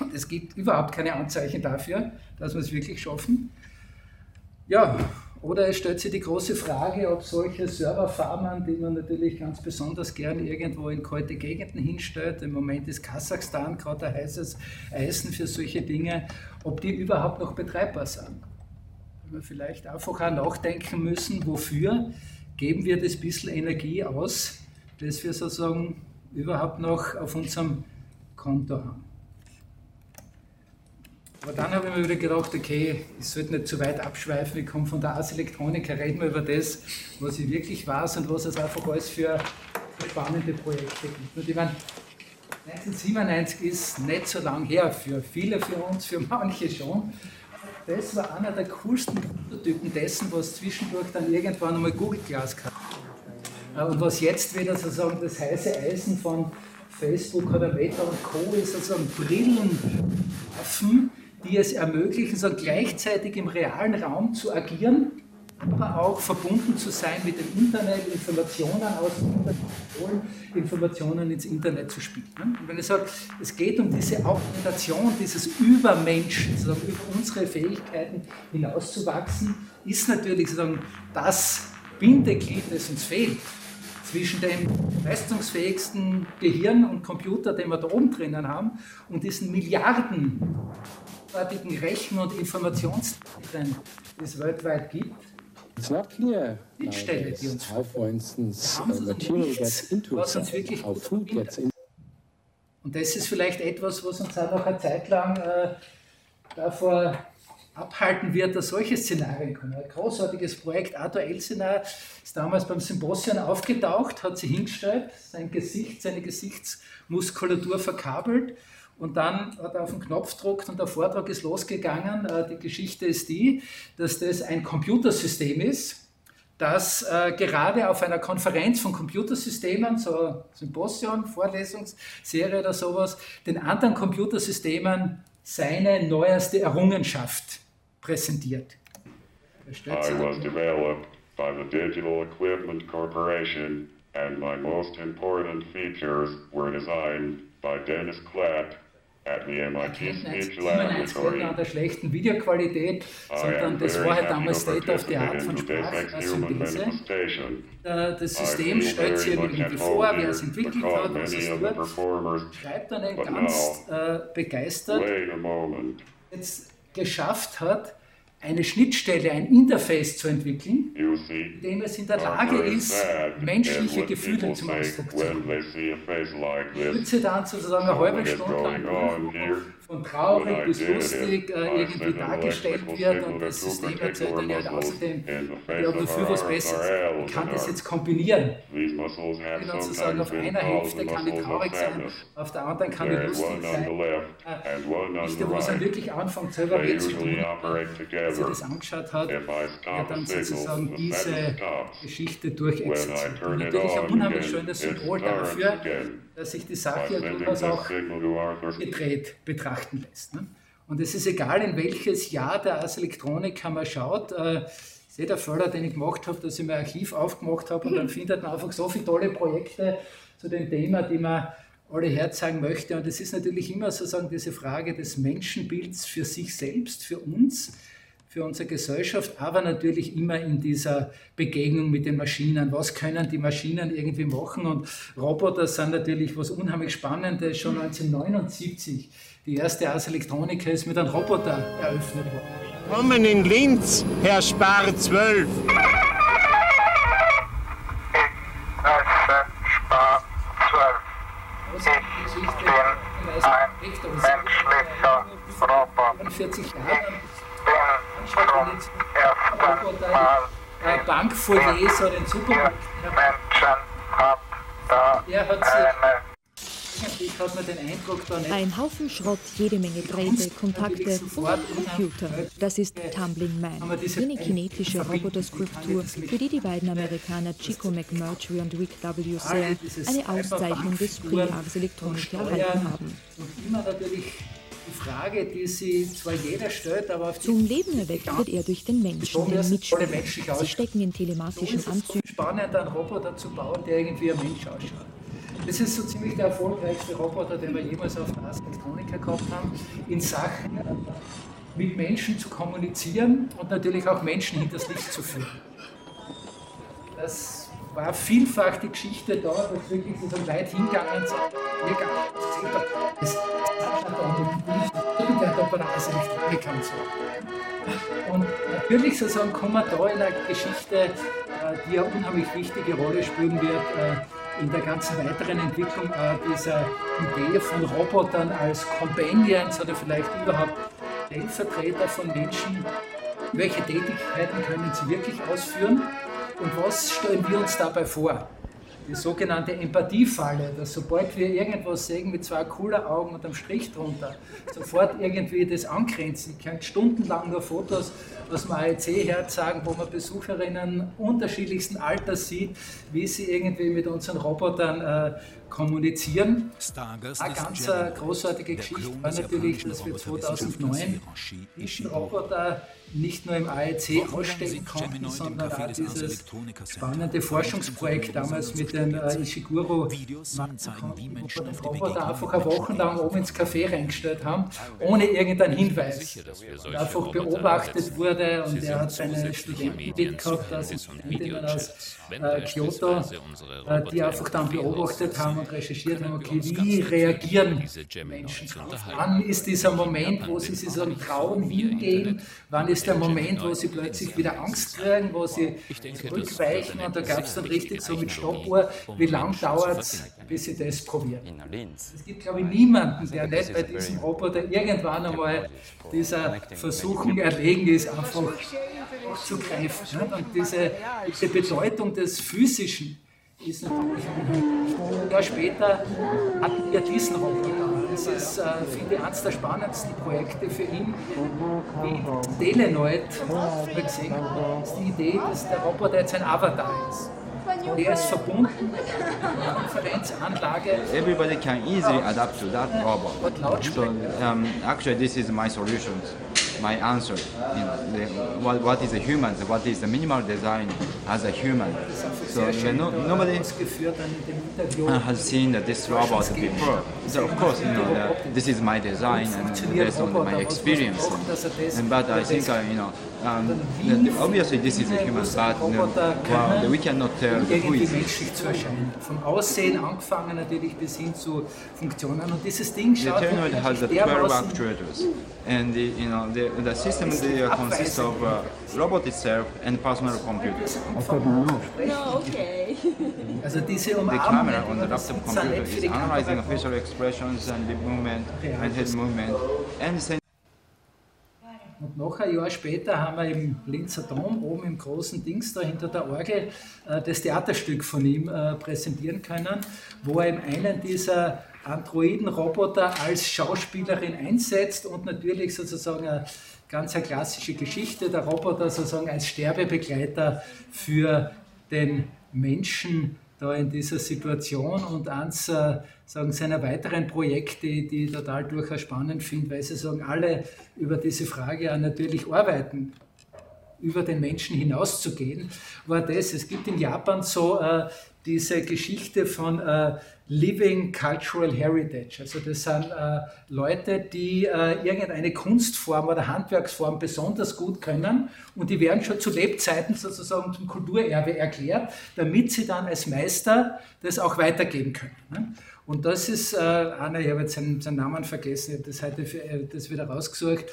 und es gibt überhaupt keine Anzeichen dafür, dass wir es wirklich schaffen. Ja, oder es stellt sich die große Frage, ob solche Serverfarmen, die man natürlich ganz besonders gern irgendwo in kalte Gegenden hinstellt, im Moment ist Kasachstan gerade ein heißes Eisen für solche Dinge, ob die überhaupt noch betreibbar sind. Wenn wir vielleicht einfach auch nachdenken müssen, wofür geben wir das bisschen Energie aus, das wir sozusagen überhaupt noch auf unserem Konto haben. Aber dann habe ich mir wieder gedacht, okay, ich sollte nicht zu weit abschweifen, ich komme von der Ars Electronica, reden wir über das, was ich wirklich weiß und was es einfach alles für, spannende Projekte gibt. Und ich meine, 1997 ist nicht so lang her, für viele für uns, für manche schon. Das war einer der coolsten Prototypen dessen, was zwischendurch dann irgendwann einmal Google Glass. Äh, und was jetzt wieder sozusagen das heiße Eisen von Facebook oder Meta und Co. ist, sozusagen Brillenwaffen, die es ermöglichen, so gleichzeitig im realen Raum zu agieren, aber auch verbunden zu sein mit dem Internet, Informationen aus dem Internet, Informationen ins Internet zu spielen. Und wenn ich sage, es geht um diese Augmentation, dieses Übermenschen, sozusagen über unsere Fähigkeiten hinauszuwachsen, ist natürlich sozusagen das Bindeglied, das uns fehlt zwischen dem leistungsfähigsten Gehirn und Computer, den wir da oben drinnen haben, und diesen Milliarden Rechen- und Informationszentren, die es weltweit gibt. It's not clear die Stelle, die uns how, for instance, uh, material gets into was uns wirklich how food gets in. Und das ist vielleicht etwas, was uns auch noch eine Zeit lang äh, davor abhalten wird, dass solche Szenarien kommen. Ein großartiges Projekt, Arthur Elsener, ist damals beim Symposion aufgetaucht, hat sich hingestellt, sein Gesicht, seine Gesichtsmuskulatur verkabelt und dann hat er auf den Knopf gedruckt und der Vortrag ist losgegangen. Äh, die Geschichte ist die, dass das ein Computersystem ist, das äh, gerade auf einer Konferenz von Computersystemen, so Symposion, Vorlesungsserie oder sowas, den anderen Computersystemen seine neueste Errungenschaft präsentiert. I was developed by the Digital Equipment Corporation and my most important features were designed by Dennis Clapp MIT Speech Laboratory. an der schlechten Videoqualität, sondern das war halt damals State of the Art von Sprachsynthese. Das System stellt sich irgendwie vor, wer es entwickelt hat, was es tut, schreibt dann ganz äh, begeistert, jetzt geschafft hat, eine Schnittstelle, ein Interface zu entwickeln, in dem es in der Lage ist, menschliche Gefühle zum Ausdruck zu bringen. Ich sitze dann sozusagen eine halbe Stunde lang von traurig bis lustig äh, irgendwie dargestellt wird und das System erzählt dann halt außerdem, ja, wofür was Besseres. Ich kann das jetzt kombinieren. Ich kann sozusagen auf einer Hälfte kann ich traurig sein, auf der anderen kann ich lustig sein. Äh, der, was er wirklich anfängt, selber weh zu tun, als er das angeschaut hat, er dann sozusagen diese Geschichte durchexerziert. Und natürlich ein unheimlich schönes Symbol dafür, dass sich die Sache ja durchaus auch gedreht betrachten lässt. Ne? Und es ist egal, in welches Jahr der Ars Electronica man schaut. Äh, ist eh der Fehler, den ich gemacht habe, dass ich mein Archiv aufgemacht habe und dann findet man einfach so viele tolle Projekte zu dem Thema, die man alle herzeigen möchte. Und es ist natürlich immer sozusagen diese Frage des Menschenbilds für sich selbst, für uns für unsere Gesellschaft, aber natürlich immer in dieser Begegnung mit den Maschinen. Was können die Maschinen irgendwie machen? Und Roboter sind natürlich was unheimlich Spannendes. Schon 1979, die erste Ars Electronica ist mit einem Roboter eröffnet worden. Kommen in Linz, Herr Spar 12. Spar 12. Ich bin ein menschlicher Roboter. 40 Jahre äh, Bankfoyer oder den Supermarkt. Er hat sich den Ein Haufen Schrott, jede Menge Drähte, Kontakte und Computer. Das ist Tumbling Man, jene kinetische Roboterskulptur, für die die beiden Amerikaner Chico McMurtry und Rick W. Sayre eine Auszeichnung des Prix Elektronik erhalten haben. Und immer natürlich Frage, die sich zwar jeder stellt, aber auf die Zum Leben erweckt wird er durch den Menschen, den Mitspieler. Sie stecken in telematischen ist es Anzügen. spannend, einen Roboter zu bauen, der irgendwie ein Mensch ausschaut. Das ist so ziemlich der erfolgreichste Roboter, den wir jemals auf der Ars Electronica gehabt haben, in Sachen mit Menschen zu kommunizieren und natürlich auch Menschen hinters Licht zu führen. Das war vielfach die Geschichte da, dass wirklich so weit hingegangen sind. Wir gar nicht und so. Und natürlich sozusagen kommen da in einer Geschichte, äh, die eine unheimlich wichtige Rolle spielen wird, äh, in der ganzen weiteren Entwicklung äh, dieser Idee von Robotern als Companions oder vielleicht überhaupt Stellvertreter von Menschen. Welche Tätigkeiten können sie wirklich ausführen und was stellen wir uns dabei vor? Die sogenannte Empathiefalle, dass sobald wir irgendwas sehen mit zwei cooler Augen und einem Strich drunter, sofort irgendwie das angrenzen. Ich kann stundenlang nur Fotos aus dem AEC herzeigen, wo man Besucherinnen unterschiedlichsten Alters sieht, wie sie irgendwie mit unseren Robotern äh, kommunizieren. Eine ganz äh, großartige Geschichte war natürlich, dass wir 2009 diesen Roboter nicht nur im AEC ausstellen konnten, sondern auch dieses spannende Forschungsprojekt damals mit dem äh, Ishiguro machen konnten, wo wir den Roboter einfach eine Woche lang oben ins Café reingestellt haben, ohne irgendeinen Hinweis. Und einfach beobachtet wurde und er hat seine Studenten mitgehabt, Assistentinnen aus äh, Kyoto, die einfach dann beobachtet haben und recherchiert haben, okay, wie reagieren Menschen drauf? Wann ist dieser Moment, wo sie sich so einen trauen hingehen? Wann ist der Moment, wo sie plötzlich wieder Angst kriegen, wo sie zurückweichen? Und da gab es dann richtig so mit Stoppuhr, wie lang dauert es, bis sie das probieren? Es gibt, glaube ich, niemanden, der nicht bei diesem Roboter irgendwann einmal dieser Versuchung erlegen ist, einfach zu greifen. Ne? Und diese, diese Bedeutung des Physischen ist natürlich ein Jahr später hatten wir diesen Roboter. Das ist, äh, finde ich, eines der spannendsten Projekte für ihn. Wie Telenoid, wie wir gesehen haben, ist die Idee, dass der Roboter jetzt ein Avatar ist. Der ist verbunden mit einer Konferenzanlage. Everybody can easily adapt to that robot. Lautsprecher. um, actually, this is my solution, my answer. You know, the, what, what is a human? What is the minimal design as a human? So when no, nobody has seen this robot before. So of course, you know, the, this is my design and based on my experience. And, but I think, uh, you know, um, that obviously this is a human, but you know, well, we cannot tell who irgendwie is it. menschlich zu erscheinen. Vom Aussehen angefangen natürlich bis hin zu Funktionen. Und dieses Ding The schaut Terminal has the wirklich 12 actuators, and the, you know the, the system they, uh, consists of uh, robot itself and personal computer. No, okay. Also diese The camera on the laptop computer is analyzing facial expressions and lip movement and head movement and sending Und noch ein Jahr später haben wir im Linzer Dom oben im großen Dings da hinter der Orgel äh, das Theaterstück von ihm äh, präsentieren können, wo er einen dieser Androiden-Roboter als Schauspielerin einsetzt und natürlich sozusagen eine ganz eine klassische Geschichte, der Roboter sozusagen als Sterbebegleiter für den Menschen da in dieser Situation. Und äh, sagen, seiner weiteren Projekte, die ich total durchaus spannend finde, weil sie sagen, alle über diese Frage ja natürlich arbeiten, über den Menschen hinauszugehen, war das, es gibt in Japan so äh, diese Geschichte von äh, Living Cultural Heritage. Also das sind äh, Leute, die äh, irgendeine Kunstform oder Handwerksform besonders gut können und die werden schon zu Lebzeiten sozusagen zum Kulturerbe erklärt, damit sie dann als Meister das auch weitergeben können. Ne? Und das ist äh, einer, ich habe jetzt seinen, seinen Namen vergessen, ich habe das heute für, äh, das wieder rausgesucht,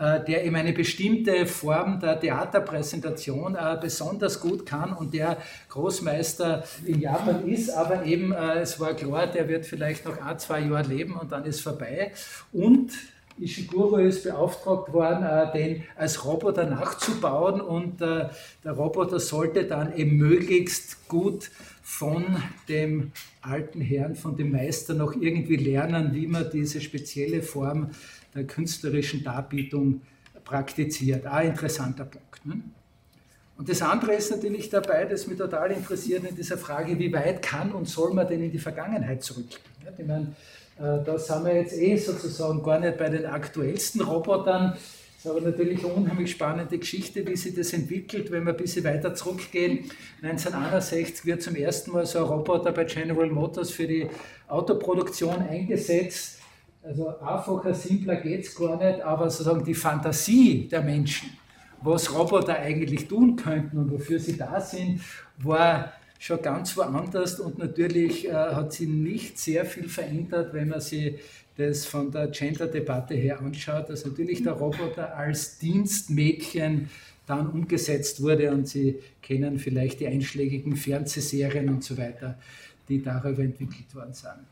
äh, der eben eine bestimmte Form der Theaterpräsentation äh, besonders gut kann und der Großmeister in Japan ist, aber eben, äh, es war klar, der wird vielleicht noch ein, zwei Jahre leben und dann ist vorbei. Und Ishiguro ist beauftragt worden, den als Roboter nachzubauen und der Roboter sollte dann eben möglichst gut von dem alten Herrn, von dem Meister noch irgendwie lernen, wie man diese spezielle Form der künstlerischen Darbietung praktiziert. Ein interessanter Punkt. Ne? Und das andere ist natürlich dabei, das mich total interessiert in dieser Frage, wie weit kann und soll man denn in die Vergangenheit zurückgehen? Ich meine, äh, da sind wir jetzt eh sozusagen gar nicht bei den aktuellsten Robotern. Aber natürlich eine unheimlich spannende Geschichte, wie sich das entwickelt, wenn wir ein bisschen weiter zurückgehen. 1961 wird zum ersten Mal so ein Roboter bei General Motors für die Autoproduktion eingesetzt. Also einfacher, simpler geht es gar nicht, aber sozusagen die Fantasie der Menschen, was Roboter eigentlich tun könnten und wofür sie da sind, war schon ganz woanders und natürlich äh, hat sich nicht sehr viel verändert, wenn man sich das von der Gender-Debatte her anschaut, dass natürlich der Roboter als Dienstmädchen dann umgesetzt wurde und Sie kennen vielleicht die einschlägigen Fernsehserien und so weiter, die darüber entwickelt worden sind.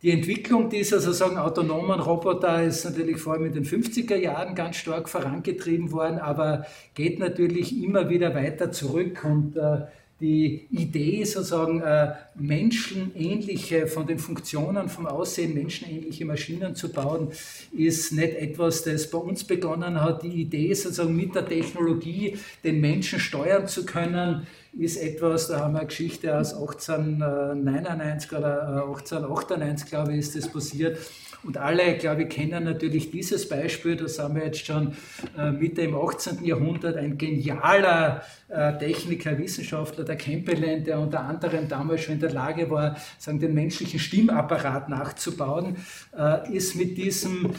Die Entwicklung dieser sozusagen autonomen Roboter ist natürlich vor allem in den 50er Jahren ganz stark vorangetrieben worden, aber geht natürlich immer wieder weiter zurück und äh, die Idee, sozusagen äh, menschenähnliche, von den Funktionen, vom Aussehen menschenähnliche Maschinen zu bauen, ist nicht etwas, das bei uns begonnen hat. Die Idee, sozusagen mit der Technologie den Menschen steuern zu können, ist etwas, da haben wir eine Geschichte aus 1899 oder 1898, äh, glaube ich, ist das passiert. Und alle, glaube ich, kennen natürlich dieses Beispiel, da sind wir jetzt schon äh, Mitte im 18. Jahrhundert, ein genialer äh, Techniker, Wissenschaftler, der Kempelen, der unter anderem damals schon in der Lage war, sagen, den menschlichen Stimmapparat nachzubauen, äh, ist mit diesem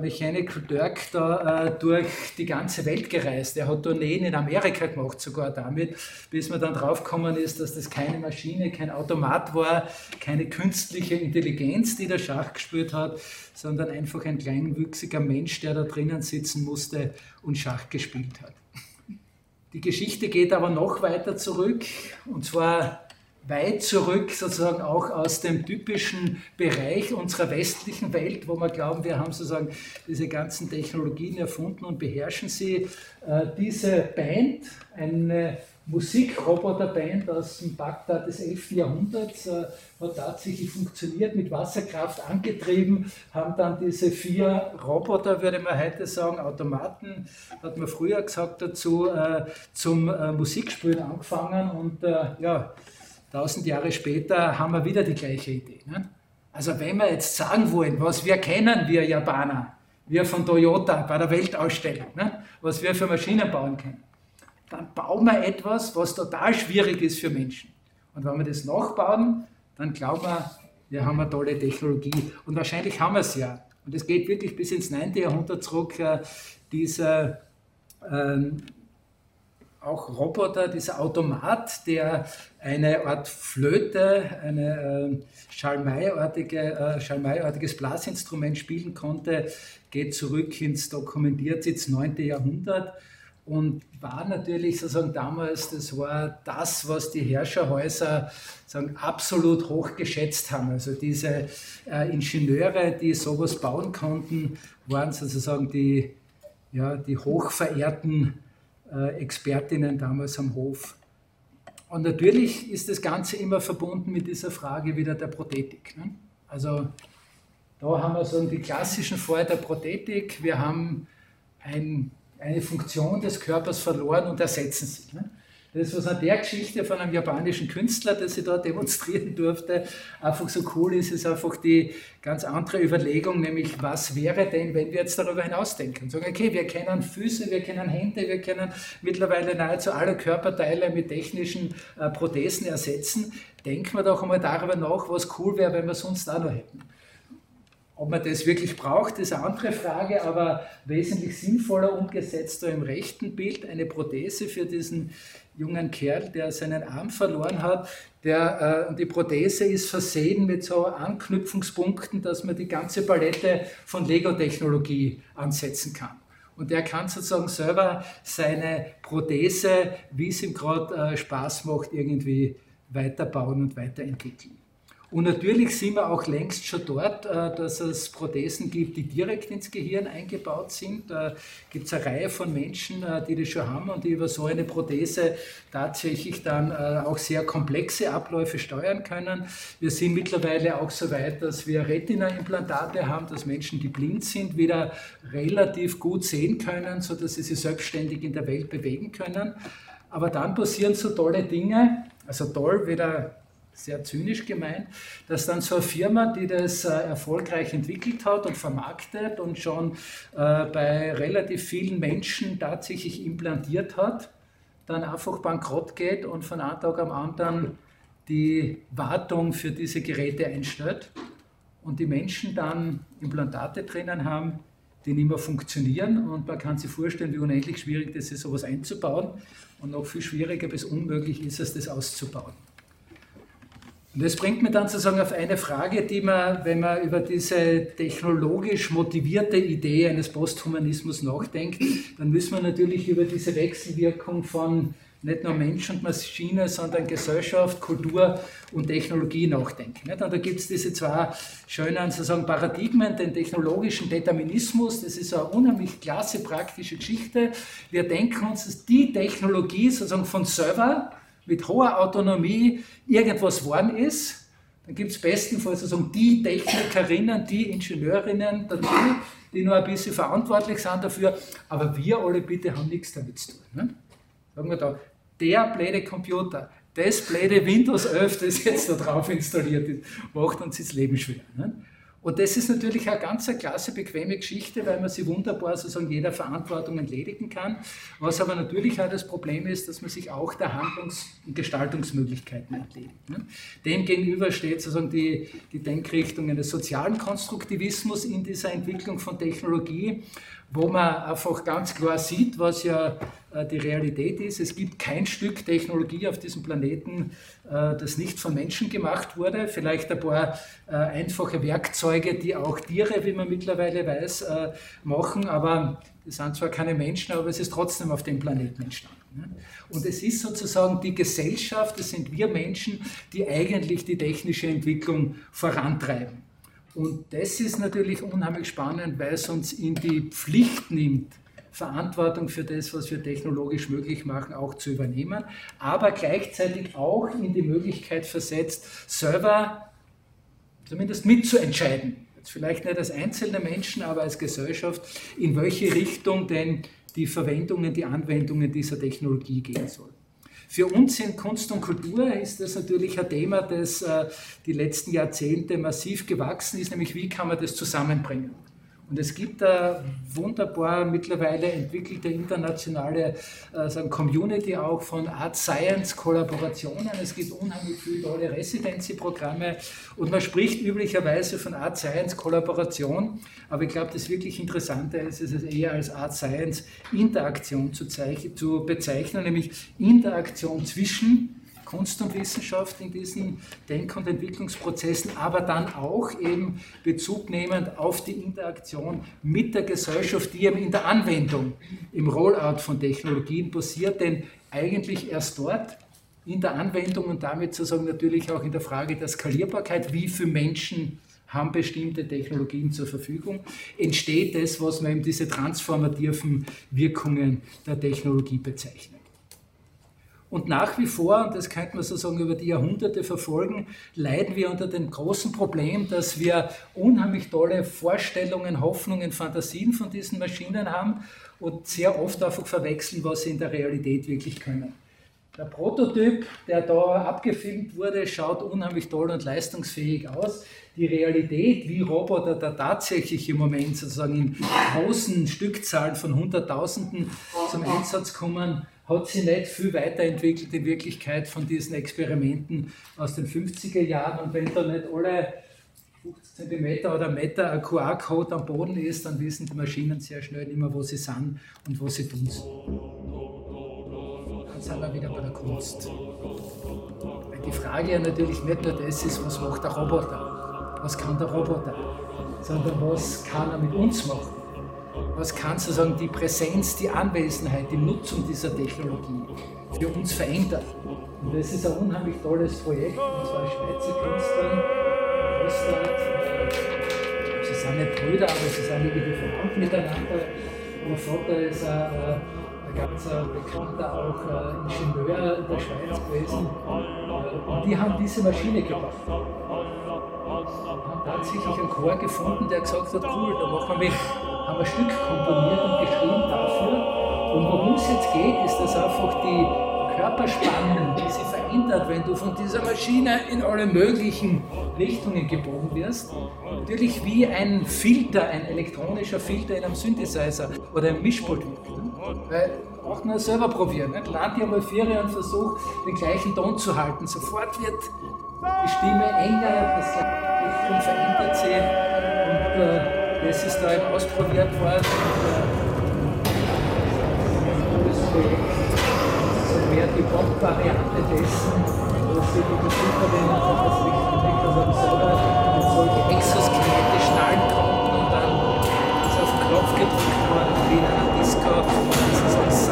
Mechanical Turk da durch die ganze Welt gereist. Er hat Tourneen in Amerika gemacht, sogar damit, bis man dann draufgekommen ist, dass das keine Maschine, kein Automat war, keine künstliche Intelligenz, die der Schach gespielt hat, sondern einfach ein kleinwüchsiger Mensch, der da drinnen sitzen musste und Schach gespielt hat. Die Geschichte geht aber noch weiter zurück, und zwar weit zurück, sozusagen auch aus dem typischen Bereich unserer westlichen Welt, wo wir glauben, wir haben sozusagen diese ganzen Technologien erfunden und beherrschen sie. Äh, diese Band, eine Musikroboterband aus dem Bagdad des 11. Jahrhunderts, äh, hat tatsächlich funktioniert, mit Wasserkraft angetrieben, haben dann diese vier Roboter, würde man heute sagen, Automaten, hat man früher gesagt dazu, äh, zum äh, Musikspielen angefangen und äh, ja, tausend Jahre später haben wir wieder die gleiche Idee. Ne? Also wenn wir jetzt sagen wollen, was wir kennen, wir Japaner, wir von Toyota bei der Weltausstellung, ne? was wir für Maschinen bauen können, dann bauen wir etwas, was total schwierig ist für Menschen. Und wenn wir das nachbauen, dann glauben wir, wir haben eine tolle Technologie. Und wahrscheinlich haben wir es ja. Und es geht wirklich bis ins 9. Jahrhundert zurück, äh, dieser ähm, auch Roboter, dieser Automat, der eine Art Flöte, ein äh, Schalmei-artige, äh, Schalmei-artiges Blasinstrument spielen konnte, geht zurück ins dokumentiert ins 9. Jahrhundert und war natürlich sozusagen damals, das war das, was die Herrscherhäuser sagen, absolut hoch geschätzt haben. Also diese äh, Ingenieure, die sowas bauen konnten, waren sozusagen die, ja, die hochverehrten äh, Expertinnen damals am Hof. Und natürlich ist das Ganze immer verbunden mit dieser Frage wieder der Prothetik. Ne? Also da haben wir so die klassischen Fälle der Prothetik. Wir haben ein eine Funktion des Körpers verloren und ersetzen sie. Ne? Das, was an der Geschichte von einem japanischen Künstler, das ich da demonstrieren durfte, einfach so cool ist, ist einfach die ganz andere Überlegung, nämlich was wäre denn, wenn wir jetzt darüber hinausdenken und sagen, okay, wir kennen Füße, wir kennen Hände, wir können mittlerweile nahezu alle Körperteile mit technischen äh, Prothesen ersetzen. Denken wir doch einmal darüber nach, was cool wäre, wenn wir sonst auch noch hätten. Ob man das wirklich braucht, ist eine andere Frage, aber wesentlich sinnvoller umgesetzt da im rechten Bild eine Prothese für diesen jungen Kerl, der seinen Arm verloren hat. Der, äh, die Prothese ist versehen mit so Anknüpfungspunkten, dass man die ganze Palette von Lego-Technologie ansetzen kann. Und der kann sozusagen selber seine Prothese, wie es ihm gerade äh, Spaß macht, irgendwie weiterbauen und weiterentwickeln. Und natürlich sind wir auch längst schon dort, äh, dass es Prothesen gibt, die direkt ins Gehirn eingebaut sind. Da gibt es eine Reihe von Menschen, äh, die das schon haben und die über so eine Prothese tatsächlich dann äh, auch sehr komplexe Abläufe steuern können. Wir sind mittlerweile auch so weit, dass wir Retina-Implantate haben, dass Menschen, die blind sind, wieder relativ gut sehen können, sodass sie sich selbstständig in der Welt bewegen können. Aber dann passieren so tolle Dinge, also toll wieder sehr zynisch gemeint, dass dann so eine Firma, die das äh, erfolgreich entwickelt hat und vermarktet und schon äh, bei relativ vielen Menschen tatsächlich implantiert hat, dann einfach bankrott geht und von einem Tag am anderen die Wartung für diese Geräte einstellt und die Menschen dann Implantate drinnen haben, die nicht mehr funktionieren und man kann sich vorstellen, wie unendlich schwierig das ist, sowas einzubauen und noch viel schwieriger bis unmöglich ist es, das auszubauen. Und das bringt mich dann sozusagen auf eine Frage, die man, wenn man über diese technologisch motivierte Idee eines Posthumanismus nachdenkt, dann müssen wir natürlich über diese Wechselwirkung von nicht nur Mensch und Maschine, sondern Gesellschaft, Kultur und Technologie nachdenken. Und da gibt es diese zwei schönen sozusagen Paradigmen, den technologischen Determinismus, das ist eine unheimlich klasse praktische Geschichte. Wir denken uns, dass die Technologie sozusagen von Server, mit hoher Autonomie irgendwas geworden ist, dann gibt es bestenfalls sozusagen die Technikerinnen, die Ingenieurinnen dazu, die nur ein bisschen verantwortlich sind dafür, aber wir alle bitte haben nichts damit zu tun. Ne? Sagen wir da, der blöde Computer, das blöde Windows 11, das jetzt da drauf installiert ist, macht uns das Leben schwer. Ne? Und das ist natürlich eine ganz eine klasse, bequeme Geschichte, weil man sie wunderbar sozusagen jeder Verantwortung entledigen kann. Was aber natürlich auch das Problem ist, dass man sich auch der Handlungs- und Gestaltungsmöglichkeiten entledigt. Ne? Demgegenüber steht sozusagen die, die Denkrichtung eines sozialen Konstruktivismus in dieser Entwicklung von Technologie, wo man einfach ganz klar sieht, was ja äh, die Realität ist. Es gibt kein Stück Technologie auf diesem Planeten, äh, das nicht von Menschen gemacht wurde. Vielleicht ein paar äh, einfache Werkzeuge, die auch Tiere, wie man mittlerweile weiß, machen, aber es sind zwar keine Menschen, aber es ist trotzdem auf dem Planeten entstanden. Ne? Und es ist sozusagen die Gesellschaft, es sind wir Menschen, die eigentlich die technische Entwicklung vorantreiben. Und das ist natürlich unheimlich spannend, weil es uns in die Pflicht nimmt, Verantwortung für das, was wir technologisch möglich machen, auch zu übernehmen, aber gleichzeitig auch in die Möglichkeit versetzt, selber zumindest mitzuentscheiden. Jetzt vielleicht nicht als einzelne Menschen, aber als Gesellschaft, in welche Richtung denn die Verwendungen, die Anwendungen dieser Technologie gehen sollen. Für uns in Kunst und Kultur ist das natürlich ein Thema, das äh, die letzten Jahrzehnte massiv gewachsen ist, nämlich wie kann man das zusammenbringen. Und es gibt da wunderbar mittlerweile entwickelte internationale äh, Community auch von Art Science Kollaborationen. Es gibt unheimlich viele tolle Residency-Programme und man spricht üblicherweise von Art Science Kollaboration. Aber ich glaube, das wirklich Interessante ist, ist es eher als Art Science Interaktion zu, zu bezeichnen, nämlich Interaktion zwischen Kunst und Wissenschaft in diesen Denk- und Entwicklungsprozessen, aber dann auch eben Bezug nehmend auf die Interaktion mit der Gesellschaft, die eben in der Anwendung, im Rollout von Technologien passiert, denn eigentlich erst dort in der Anwendung und damit sozusagen natürlich auch in der Frage der Skalierbarkeit, wie viele Menschen haben bestimmte Technologien zur Verfügung, entsteht das, was man eben diese transformativen Wirkungen der Technologie bezeichnet. Und nach wie vor, und das könnte man sozusagen über die Jahrhunderte verfolgen, leiden wir unter dem großen Problem, dass wir unheimlich tolle Vorstellungen, Hoffnungen, Fantasien von diesen Maschinen haben und sehr oft einfach verwechseln, was sie in der Realität wirklich können. Der Prototyp, der da abgefilmt wurde, schaut unheimlich toll und leistungsfähig aus. Die Realität, wie Roboter da tatsächlich im Moment sozusagen in großen Stückzahlen von Hunderttausenden zum Einsatz kommen, hat sich nicht viel weiterentwickelt in Wirklichkeit von diesen Experimenten aus den 50er Jahren. Und wenn da nicht alle 50 cm oder Meter ein QR-Code am Boden ist, dann wissen die Maschinen sehr schnell nicht mehr, wo sie sind und was sie tun. Dann sind wir wieder bei der Kunst. Weil die Frage ja natürlich nicht nur das ist, was macht der Roboter, was kann der Roboter, sondern was kann er mit uns machen. Was kann sozusagen die Präsenz, die Anwesenheit, die Nutzung dieser Technologie für uns verändern? Und das ist ein unheimlich tolles Projekt, und zwar Schweizer Künstler, Ostart, sie sind nicht Brüder, aber sie sind irgendwie verwandt miteinander. Mein Vater ist ein, ein ganz bekannter auch Ingenieur in der Schweiz gewesen. Und die haben diese Maschine gebaut. Haben tatsächlich einen Chor gefunden, der gesagt hat, cool, da machen wir, haben ein Stück komponiert und geschrieben dafür. Und worum es jetzt geht, ist, dass einfach die Körperspannung, die sich verändert, wenn du von dieser Maschine in alle möglichen Richtungen gebogen wirst. Natürlich wie ein Filter, ein elektronischer Filter in einem Synthesizer oder einem Mischpult. Weil auch nur selber probieren. Nicht? Lad dir mal vier und versuch, den gleichen Ton zu halten. Sofort wird die Stimme enger, das Richtung verändert sich. Und äh, das ist da eben ausprobiert worden. Und, das mehr die Pop-Variante dessen, dass sie die Besucherinnen von das Licht also solchen Exoskelette schnallen konnten und dann ist auf den Knopf gedrückt worden, wie in einer Disco, es ist ein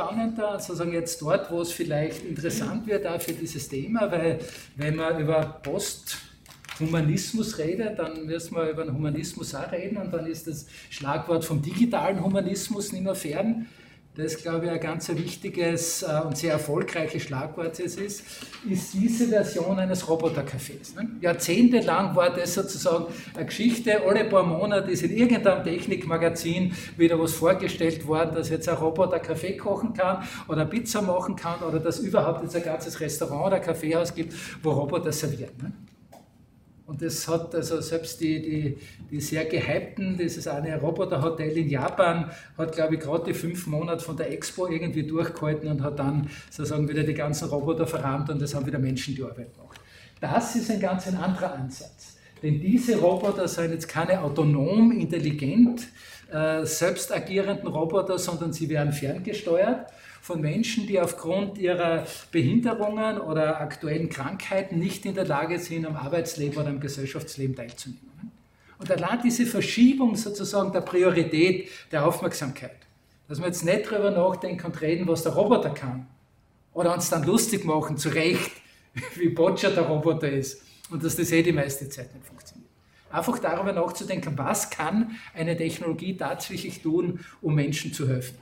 spannender, sozusagen jetzt dort, wo es vielleicht interessant wird, auch für dieses Thema, weil wenn man über Post Humanismus rede, dann müssen wir über den Humanismus auch reden und dann ist das Schlagwort vom digitalen Humanismus nicht mehr fern. Das, glaube ich, ein ganz wichtiges äh, und sehr erfolgreiches Schlagwort ist, ist diese Version eines Robotercafés. Ne? Jahrzehntelang war das sozusagen eine Geschichte. Alle paar Monate ist in irgendeinem Technikmagazin wieder was vorgestellt worden, dass jetzt ein Roboter Kaffee kochen kann oder Pizza machen kann oder dass überhaupt jetzt ein ganzes Restaurant oder Kaffeehaus gibt, wo Roboter servieren. Ne? Und das hat also selbst die, die, die sehr gehypten, dieses eine Roboterhotel in Japan, hat glaube ich gerade die fünf Monate von der Expo irgendwie durchgehalten und hat dann sozusagen wieder die ganzen Roboter verrammt und das haben wieder Menschen die Arbeit gemacht. Das ist ein ganz ein anderer Ansatz. Denn diese Roboter sind jetzt keine autonom, intelligent, äh, selbst agierenden Roboter, sondern sie werden ferngesteuert von Menschen, die aufgrund ihrer Behinderungen oder aktuellen Krankheiten nicht in der Lage sind, am Arbeitsleben oder am Gesellschaftsleben teilzunehmen. Und allein diese Verschiebung sozusagen der Priorität der Aufmerksamkeit, dass wir jetzt nicht darüber nachdenken und reden, was der Roboter kann, oder uns dann lustig machen, zu Recht, wie Boccia der Roboter ist, und dass das eh die meiste Zeit nicht funktioniert. Einfach darüber nachzudenken, was kann eine Technologie tatsächlich tun, um Menschen zu helfen.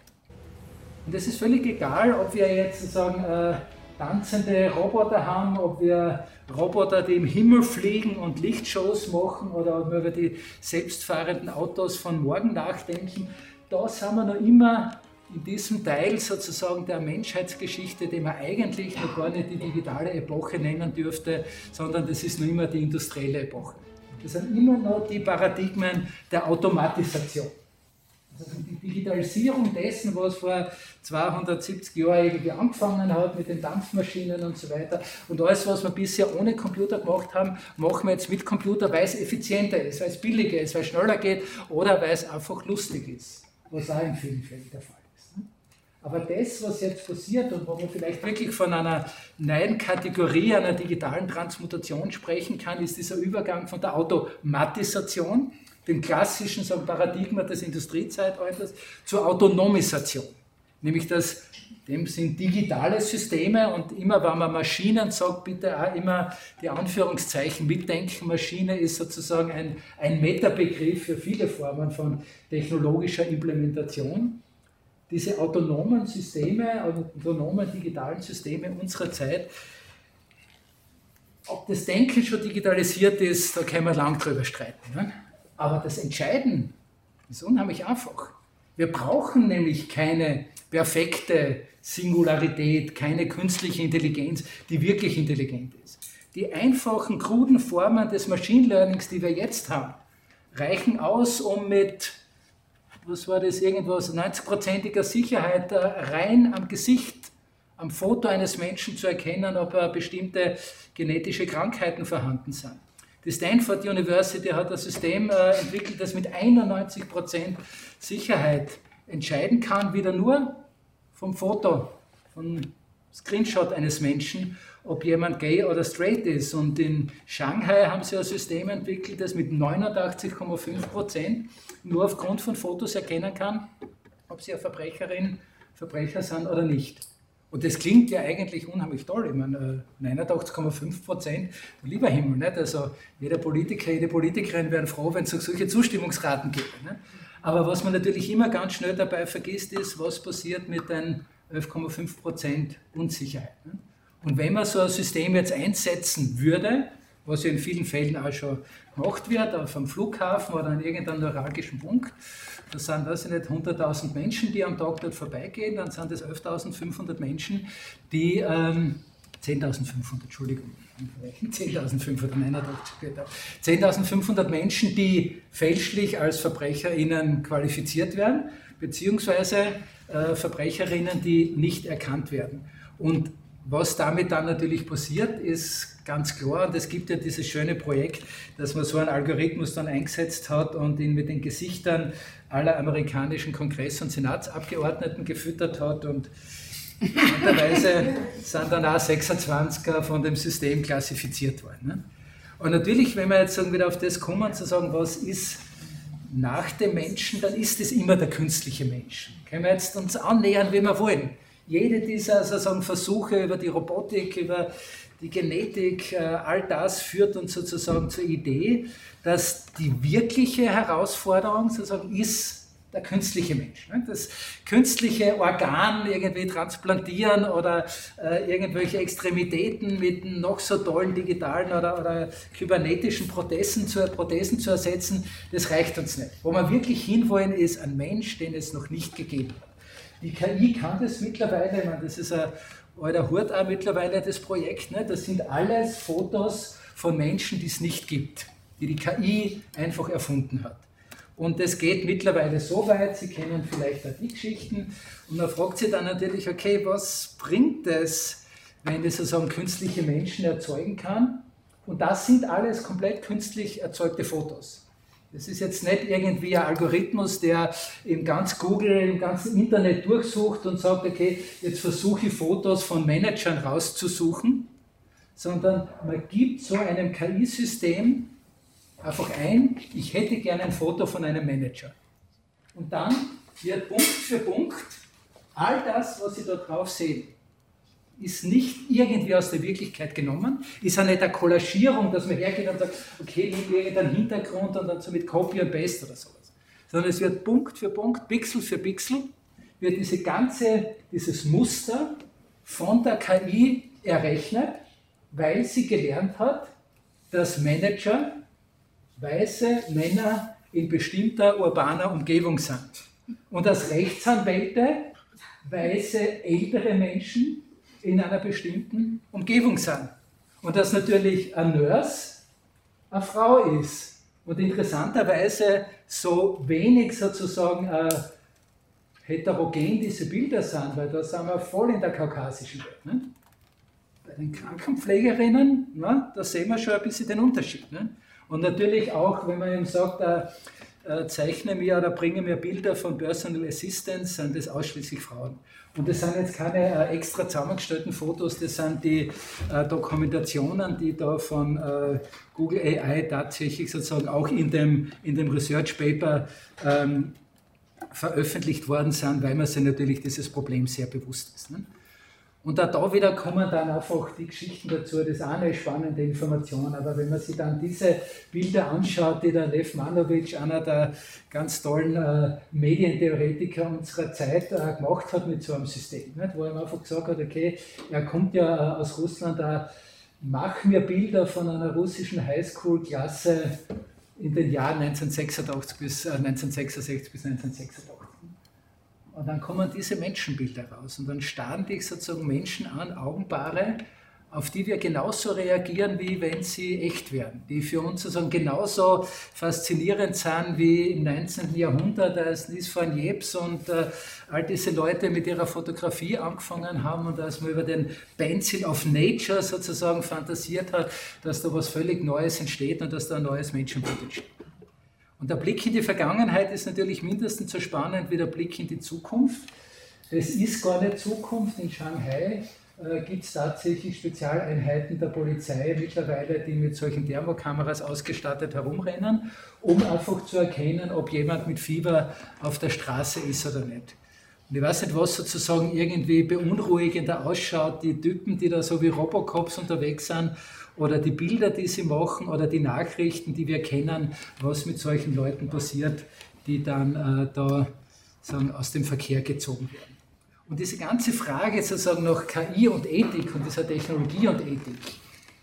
Und es ist völlig egal, ob wir jetzt sozusagen äh, tanzende Roboter haben, ob wir Roboter, die im Himmel fliegen und Lichtshows machen oder ob wir über die selbstfahrenden Autos von morgen nachdenken. Da sind wir noch immer in diesem Teil sozusagen der Menschheitsgeschichte, den man eigentlich noch gar nicht die digitale Epoche nennen dürfte, sondern das ist noch immer die industrielle Epoche. Das sind immer noch die Paradigmen der Automatisation. Also die Digitalisierung dessen, was vor 270 Jahren irgendwie angefangen hat mit den Dampfmaschinen und so weiter. Und alles, was wir bisher ohne Computer gemacht haben, machen wir jetzt mit Computer, weil es effizienter ist, weil es billiger ist, weil es schneller geht oder weil es einfach lustig ist, was auch in vielen Fällen der Fall? Aber das, was jetzt passiert und wo man vielleicht wirklich von einer neuen Kategorie, einer digitalen Transmutation sprechen kann, ist dieser Übergang von der Automatisation dem klassischen sagen, Paradigma des Industriezeitalters zur Autonomisation. Nämlich dass dem sind digitale Systeme und immer wenn man Maschinen sagt, bitte auch immer die Anführungszeichen mitdenken. Maschine ist sozusagen ein, ein Metabegriff für viele Formen von technologischer Implementation. Diese autonomen Systeme, autonomen digitalen Systeme unserer Zeit, ob das Denken schon digitalisiert ist, da können wir lang drüber streiten. Ne? Aber das Entscheiden ist unheimlich einfach. Wir brauchen nämlich keine perfekte Singularität, keine künstliche Intelligenz, die wirklich intelligent ist. Die einfachen, kruden Formen des Machine Learnings, die wir jetzt haben, reichen aus, um mit, was war das, irgendwas, 90-prozentiger Sicherheit rein am Gesicht, am Foto eines Menschen zu erkennen, ob bestimmte genetische Krankheiten vorhanden sind. Die Stanford University hat ein System äh, entwickelt, das mit 91% Sicherheit entscheiden kann, wieder nur vom Foto von Screenshot eines Menschen, ob jemand gay oder straight ist. Und in Shanghai haben sie ein System entwickelt, das mit 89,5 Prozent nur aufgrund von Fotos erkennen kann, ob sie eine Verbrecherin, Verbrecher sind oder nicht. Und das klingt ja eigentlich unheimlich toll. Ich meine, 89,5 äh, Prozent, lieber Himmel. Nicht? Also jeder Politiker, jede Politikerin wären froh, wenn es solche Zustimmungsraten gäbe. Nicht? Aber was man natürlich immer ganz schnell dabei vergisst, ist, was passiert mit den 11,5 Prozent Unsicherheit. Nicht? Und wenn man so ein System jetzt einsetzen würde, was ja in vielen Fällen auch schon gemacht wird, auf einem Flughafen oder an irgendeinem neuralgischen Punkt, das sind, das sind nicht 100.000 Menschen, die am Tag dort vorbeigehen, dann sind es 11.500 Menschen, die, ähm, 10.500, Entschuldigung, 10.500, nein, 10.500 Menschen, die fälschlich als VerbrecherInnen qualifiziert werden, beziehungsweise äh, Verbrecherinnen, die nicht erkannt werden. Und was damit dann natürlich passiert, ist ganz klar. Und es gibt ja dieses schöne Projekt, dass man so einen Algorithmus dann eingesetzt hat und ihn mit den Gesichtern aller amerikanischen Kongress- und Senatsabgeordneten gefüttert hat. Und interessanterweise sind dann auch 26er von dem System klassifiziert worden. Ne? Und natürlich, wenn wir jetzt wieder auf das kommen, zu sagen, was ist nach dem Menschen, dann ist es immer der künstliche Mensch. Können wir jetzt uns annähern, wie wir wollen jede dieser sozusagen Versuche über die Robotik, über die Genetik, äh, all das führt uns sozusagen zur Idee, dass die wirkliche Herausforderung sozusagen ist der künstliche Mensch. Ne? Das künstliche Organ irgendwie transplantieren oder äh, irgendwelche Extremitäten mit noch so tollen digitalen oder, oder kybernetischen Prothesen zu, Prothesen zu ersetzen, das reicht uns nicht. Wo wir wirklich hinwollen, ist ein Mensch, den es noch nicht gegeben hat. Die KI kann das mittlerweile, ich meine, das ist ein alter Hut auch mittlerweile das Projekt, ne? das sind alles Fotos von Menschen, die es nicht gibt, die die KI einfach erfunden hat. Und das geht mittlerweile so weit, Sie kennen vielleicht auch die Geschichten, und man fragt sich dann natürlich, okay, was bringt es, wenn das sozusagen künstliche Menschen erzeugen kann? Und das sind alles komplett künstlich erzeugte Fotos. Das ist jetzt nicht irgendwie ein Algorithmus, der im ganz Google, im ganzen Internet durchsucht und sagt, okay, jetzt versuche ich Fotos von Managern rauszusuchen, sondern man gibt so einem KI-System einfach ein, ich hätte gerne ein Foto von einem Manager. Und dann wird Punkt für Punkt all das, was Sie da drauf sehen, ist nicht irgendwie aus der Wirklichkeit genommen, ist auch nicht eine Kollagierung, dass man hergeht und sagt, okay, nimm irgendeinen Hintergrund und dann so mit Copy und Paste oder sowas. Sondern es wird Punkt für Punkt, Pixel für Pixel, wird diese ganze, dieses Muster von der KI errechnet, weil sie gelernt hat, dass Manager weiße Männer in bestimmter urbaner Umgebung sind. Und dass Rechtsanwälte weiße ältere Menschen in einer bestimmten Umgebung sind. Und dass natürlich ein Nurse eine Frau ist. Und interessanterweise so wenig sozusagen äh, heterogen diese Bilder sind, weil da sind wir voll in der kaukasischen Welt. Ne? Bei den Krankenpflegerinnen, ne, da sehen wir schon ein bisschen den Unterschied. Ne? Und natürlich auch, wenn man eben sagt, äh, äh, zeichne mir oder bringe mir Bilder von Personal Assistants, sind das ausschließlich Frauen. Und das sind jetzt keine äh, extra zusammengestellten Fotos, das sind die äh, Dokumentationen, die da von äh, Google AI tatsächlich sozusagen auch in dem, in dem Research Paper ähm, veröffentlicht worden sind, weil man sich natürlich dieses Problem sehr bewusst ist. Ne? Und auch da wieder kommen dann einfach die Geschichten dazu, das ist auch eine spannende Information. Aber wenn man sich dann diese Bilder anschaut, die der Lev Manovic, einer der ganz tollen äh, Medientheoretiker unserer Zeit, äh, gemacht hat mit so einem System, nicht? wo er einfach gesagt hat, okay, er kommt ja äh, aus Russland, äh, mach mir Bilder von einer russischen Highschool-Klasse in den Jahren 1986 bis, 1966 äh, bis 1986. Und dann kommen diese Menschenbilder raus und dann starren dich sozusagen Menschen an, Augenpaare, auf die wir genauso reagieren, wie wenn sie echt wären, die für uns sozusagen genauso faszinierend sind wie im 19. Jahrhundert, als Nies van Jeps und äh, all diese Leute mit ihrer Fotografie angefangen haben und als man über den Pencil of Nature sozusagen fantasiert hat, dass da was völlig Neues entsteht und dass da ein neues Menschenbild entsteht. Und der Blick in die Vergangenheit ist natürlich mindestens so spannend wie der Blick in die Zukunft. Es ist gar nicht Zukunft in Shanghai, äh, gibt es tatsächlich Spezialeinheiten der Polizei mittlerweile, die mit solchen Thermokameras ausgestattet herumrennen, um einfach zu erkennen, ob jemand mit Fieber auf der Straße ist oder nicht. Und ich weiß nicht, was sozusagen irgendwie beunruhigender ausschaut, die Typen, die da so wie Robocops unterwegs sind, oder die Bilder, die sie machen, oder die Nachrichten, die wir kennen, was mit solchen Leuten passiert, die dann äh, da sagen, aus dem Verkehr gezogen werden. Und diese ganze Frage sozusagen nach KI und Ethik und dieser Technologie und Ethik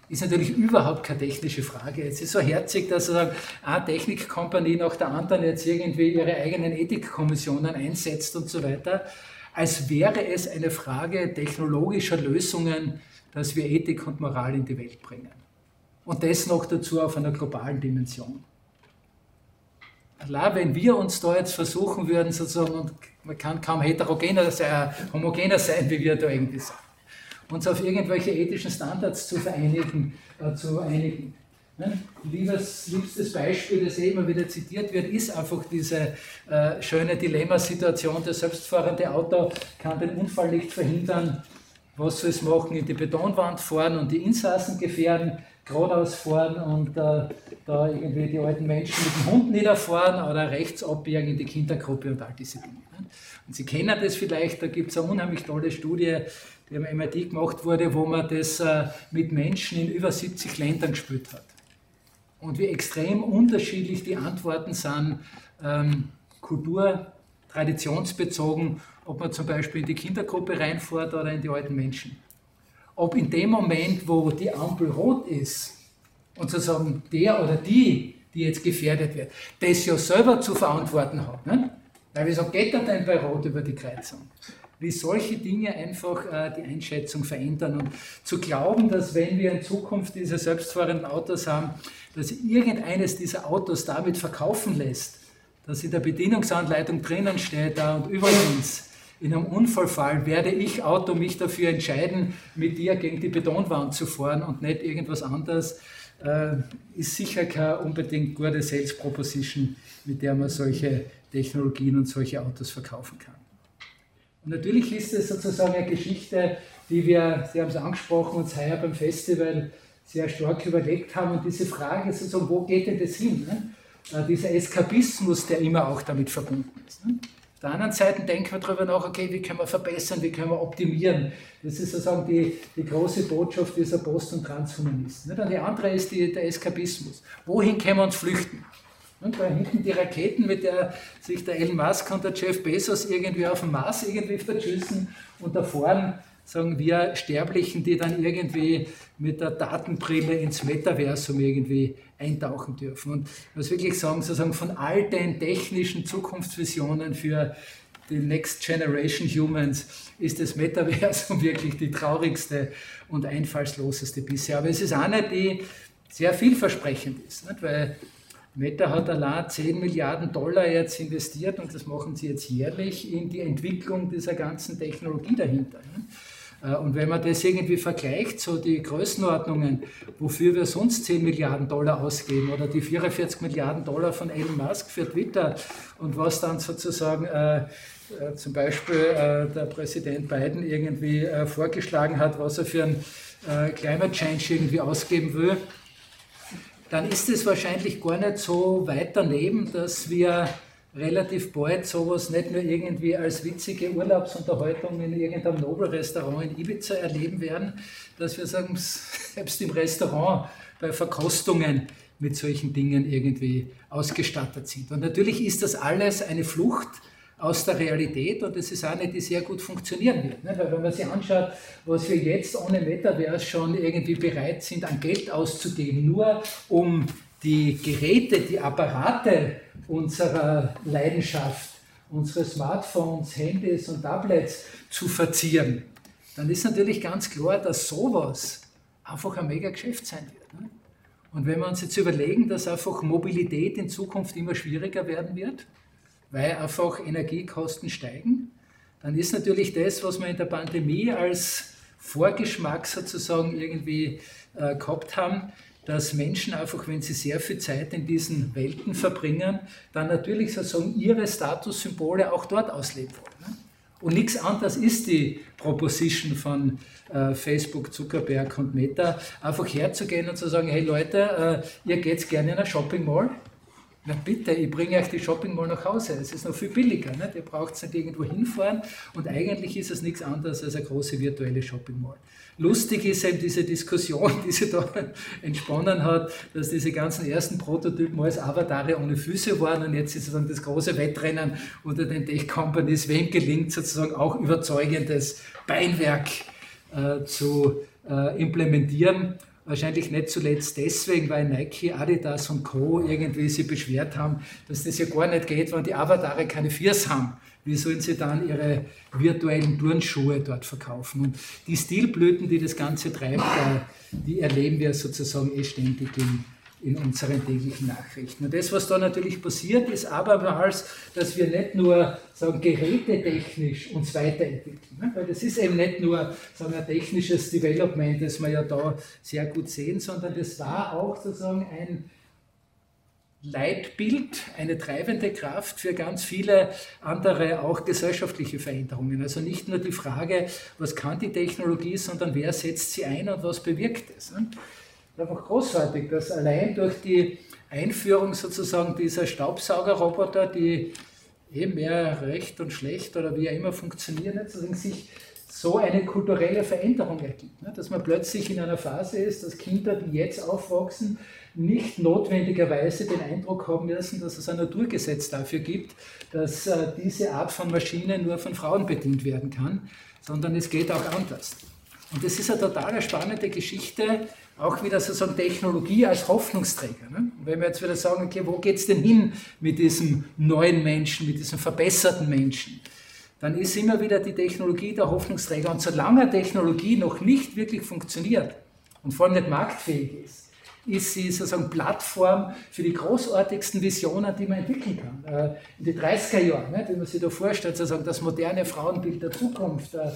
ist natürlich überhaupt keine technische Frage. Es ist so herzig, dass sozusagen eine Technikkompanie nach der anderen jetzt irgendwie ihre eigenen Ethikkommissionen einsetzt und so weiter, als wäre es eine Frage technologischer Lösungen, dass wir Ethik und Moral in die Welt bringen. Und das noch dazu auf einer globalen Dimension. Allein wenn wir uns da jetzt versuchen würden, sozusagen, und man kann kaum heterogener sein, homogener sein, wie wir da irgendwie sind, uns auf irgendwelche ethischen Standards zu vereinigen, äh, zu einigen. Ne? Liebes, liebstes Beispiel, das eh immer wieder zitiert wird, ist einfach diese äh, schöne Dilemmasituation, das selbstfahrende Auto kann den Unfall nicht verhindern, was soll es machen, in die Betonwand fahren und die Insassen gefährden, geradeaus fahren und äh, da irgendwie die alten Menschen mit dem Hund niederfahren oder rechts abbiegen in die Kindergruppe und all diese Dinge. Ne? Und Sie kennen das vielleicht, da gibt es eine unheimlich tolle Studie, die am MIT gemacht wurde, wo man das äh, mit Menschen in über 70 Ländern gespielt hat. Und wie extrem unterschiedlich die Antworten sind, ähm, Kultur, traditionsbezogen, ob man zum Beispiel in die Kindergruppe reinfährt oder in die alten Menschen. Ob in dem Moment, wo die Ampel rot ist und sozusagen der oder die, die jetzt gefährdet wird, das ja selber zu verantworten hat. Ne? Weil wieso geht er denn bei Rot über die Kreuzung? Wie solche Dinge einfach äh, die Einschätzung verändern und zu glauben, dass wenn wir in Zukunft diese selbstfahrenden Autos haben, dass irgendeines dieser Autos damit verkaufen lässt, dass in der Bedienungsanleitung drinnen steht, da und übrigens, in einem Unfallfall werde ich Auto mich dafür entscheiden, mit dir gegen die Betonwand zu fahren und nicht irgendwas anderes, äh, ist sicher keine unbedingt gute Sales Proposition, mit der man solche Technologien und solche Autos verkaufen kann. Und natürlich ist es sozusagen eine Geschichte, die wir, Sie haben es angesprochen, uns heuer beim Festival sehr stark überlegt haben. Und diese Frage sozusagen, wo geht denn das hin? Ne? Äh, dieser Eskapismus, der immer auch damit verbunden ist. Ne? Der anderen Seite denken wir darüber nach, okay, wie können wir verbessern, wie können wir optimieren. Das ist sozusagen die, die große Botschaft dieser Post- und Transhumanisten. Und die andere ist die, der Eskapismus. Wohin können wir uns flüchten? Und da hinten die Raketen, mit der sich der Elon Musk und der Jeff Bezos irgendwie auf dem Mars irgendwie verschüssen und da vorne sagen wir Sterblichen, die dann irgendwie mit der Datenbrille ins Metaversum irgendwie eintauchen dürfen. Und ich muss wirklich sagen, sozusagen von all den technischen Zukunftsvisionen für die Next Generation Humans ist das Metaversum wirklich die traurigste und einfallsloseste bisher. Aber es ist eine, die sehr vielversprechend ist, nicht? weil Meta hat allein 10 Milliarden Dollar jetzt investiert und das machen sie jetzt jährlich in die Entwicklung dieser ganzen Technologie dahinter. Äh, und wenn man das irgendwie vergleicht, so die Größenordnungen, wofür wir sonst 10 Milliarden Dollar ausgeben oder die 44 Milliarden Dollar von Elon Musk für Twitter und was dann sozusagen äh, äh, zum Beispiel äh, der Präsident Biden irgendwie äh, vorgeschlagen hat, was er für ein äh, Climate Change irgendwie ausgeben will, dann ist es wahrscheinlich gar nicht so weit daneben, dass wir relativ bald sowas nicht nur irgendwie als witzige Urlaubsunterhaltung in irgendeinem Nobelrestaurant in Ibiza erleben werden, dass wir sagen, selbst im Restaurant bei Verkostungen mit solchen Dingen irgendwie ausgestattet sind. Und natürlich ist das alles eine Flucht aus der Realität und es ist eine, die sehr gut funktionieren wird. Ne? Weil wenn man sich anschaut, was wir jetzt ohne Metaverse schon irgendwie bereit sind, an Geld auszugeben, nur um die Geräte, die Apparate unserer Leidenschaft, unsere Smartphones, Handys und Tablets zu verzieren, dann ist natürlich ganz klar, dass sowas einfach ein mega Geschäft sein wird. Ne? Und wenn wir uns jetzt überlegen, dass einfach Mobilität in Zukunft immer schwieriger werden wird, weil einfach Energiekosten steigen, dann ist natürlich das, was wir in der Pandemie als Vorgeschmack sozusagen irgendwie äh, gehabt haben, dass Menschen einfach, wenn sie sehr viel Zeit in diesen Welten verbringen, dann natürlich sozusagen ihre Statussymbole auch dort ausleben wollen. Ne? Und nichts anderes ist die Proposition von äh, Facebook, Zuckerberg und Meta, einfach herzugehen und zu sagen, hey Leute, äh, ihr geht gerne in eine Shopping Mall? Na bitte, ich bringe euch die Shopping Mall nach Hause. Es ist noch viel billiger. Nicht? Ihr braucht nicht irgendwo hinfahren und eigentlich ist es nichts anderes als eine große virtuelle Shopping Mall. Lustig ist eben diese Diskussion, die sich da entsponnen hat, dass diese ganzen ersten Prototypen als Avatare ohne Füße waren und jetzt ist sozusagen das große Wettrennen unter den Tech-Companies, wem gelingt sozusagen auch überzeugendes Beinwerk äh, zu äh, implementieren. Wahrscheinlich nicht zuletzt deswegen, weil Nike, Adidas und Co. irgendwie sich beschwert haben, dass das ja gar nicht geht, wenn die Avatare keine Viers haben. Wie sollen sie dann ihre virtuellen Turnschuhe dort verkaufen? Und die Stilblüten, die das Ganze treibt, äh, die erleben wir sozusagen eh ständig in, in unseren täglichen Nachrichten. Und das, was da natürlich passiert, ist abermals, dass wir nicht nur sagen, gerätetechnisch uns weiterentwickeln. Ne? Weil das ist eben nicht nur sagen, ein technisches Development, das wir ja da sehr gut sehen, sondern das war auch sozusagen ein Leitbild, eine treibende Kraft für ganz viele andere auch gesellschaftliche Veränderungen. Also nicht nur die Frage, was kann die Technologie, sondern wer setzt sie ein und was bewirkt es. Einfach großartig, dass allein durch die Einführung sozusagen dieser Staubsaugerroboter, die eben mehr recht und schlecht oder wie auch immer funktionieren, sozusagen sich so eine kulturelle Veränderung ergibt. Ne? Dass man plötzlich in einer Phase ist, dass Kinder, die jetzt aufwachsen, nicht notwendigerweise den Eindruck haben müssen, dass es ein Naturgesetz dafür gibt, dass äh, diese Art von Maschine nur von Frauen bedient werden kann, sondern es geht auch anders. Und das ist eine total spannende Geschichte, auch wieder sozusagen Technologie als Hoffnungsträger. Ne? Wenn wir jetzt wieder sagen, okay, wo geht es denn hin mit diesem neuen Menschen, mit diesem verbesserten Menschen? Dann ist immer wieder die Technologie der Hoffnungsträger. Und solange Technologie noch nicht wirklich funktioniert und vor allem nicht marktfähig ist, ist sie sozusagen Plattform für die großartigsten Visionen, die man entwickeln kann. Äh, in die 30er Jahre, ne, wenn man sich da vorstellt, sozusagen das moderne Frauenbild der Zukunft, äh,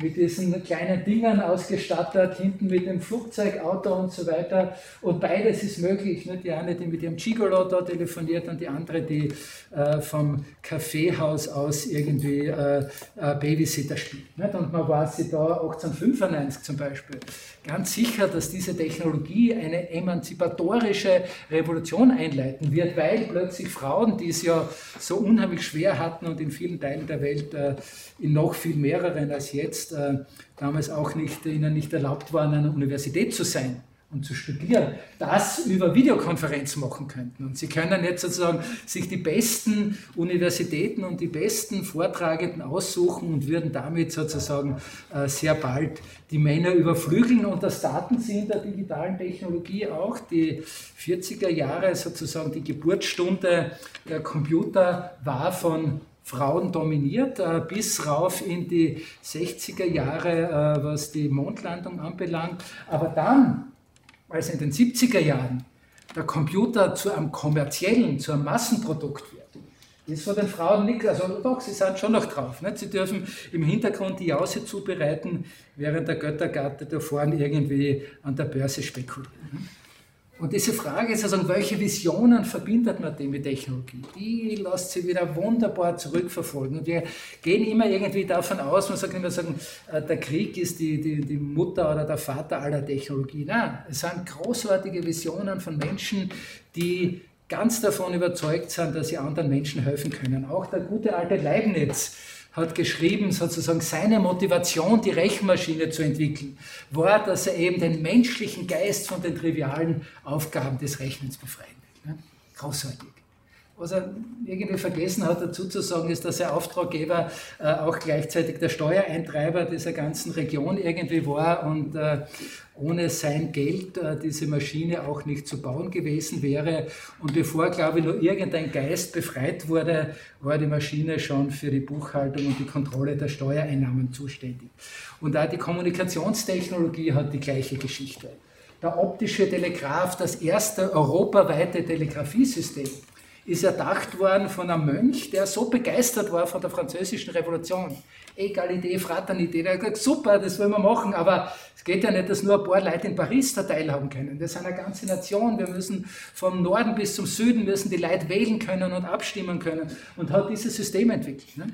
mit diesen kleinen Dingern ausgestattet, hinten mit dem Flugzeugauto und so weiter. Und beides ist möglich. Ne? Die eine, die mit ihrem Gigolo da telefoniert und die andere, die äh, vom Kaffeehaus aus irgendwie äh, Babysitter spielt. Nicht? Und man war sie da 1895 zum Beispiel ganz sicher, dass diese Technologie eine emanzipatorische Revolution einleiten wird, weil plötzlich Frauen, die es ja so unheimlich schwer hatten und in vielen Teilen der Welt, äh, in noch viel mehreren als jetzt, äh, damals auch nicht, ihnen nicht erlaubt war, an einer Universität zu sein und zu studieren, das über Videokonferenz machen könnten. Und Sie können jetzt sozusagen sich die besten Universitäten und die besten Vortragenden aussuchen und würden damit sozusagen äh, sehr bald die Männer überflügeln. Und das taten Sie der digitalen Technologie auch. Die 40er Jahre, sozusagen die Geburtsstunde der Computer war von Frauen dominiert, äh, bis rauf in die 60er Jahre, äh, was die Mondlandung anbelangt. Aber dann als in den 70er Jahren der Computer zu einem kommerziellen, zu einem Massenprodukt wird, ist von den Frauen nichts, also doch, sie sind schon noch drauf. Nicht? Sie dürfen im Hintergrund die Jause zubereiten, während der Göttergatte da vorne irgendwie an der Börse spekulieren. Und diese Frage ist also, welche Visionen verbindet man dem mit Technologie? Die lässt sich wieder wunderbar zurückverfolgen. Und wir gehen immer irgendwie davon aus, man sagt immer sagen, äh, der Krieg ist die, die, die Mutter oder der Vater aller Technologie. Nein, es sind großartige Visionen von Menschen, die ganz davon überzeugt sind, dass sie anderen Menschen helfen können. Auch der gute alte Leibniz hat geschrieben, sozusagen seine Motivation, die Rechenmaschine zu entwickeln, war, dass er eben den menschlichen Geist von den trivialen Aufgaben des Rechnens befreien will. Großartig. Was er irgendwie vergessen hat dazu zu sagen, ist, dass er Auftraggeber äh, auch gleichzeitig der Steuereintreiber dieser ganzen Region irgendwie war und äh, ohne sein Geld äh, diese Maschine auch nicht zu bauen gewesen wäre. Und bevor, glaube ich, nur irgendein Geist befreit wurde, war die Maschine schon für die Buchhaltung und die Kontrolle der Steuereinnahmen zuständig. Und auch die Kommunikationstechnologie hat die gleiche Geschichte. Der optische Telegraph, das erste europaweite Telegrafiesystem, ist erdacht worden von einem Mönch, der so begeistert war von der französischen Revolution. Egalité, Fraternité, der hat gesagt, super, das wollen wir machen, aber es geht ja nicht, dass nur ein paar Leute in Paris da teilhaben können. Das ist eine ganze Nation. Wir müssen vom Norden bis zum Süden müssen die Leute wählen können und abstimmen können und hat dieses System entwickelt. Ne?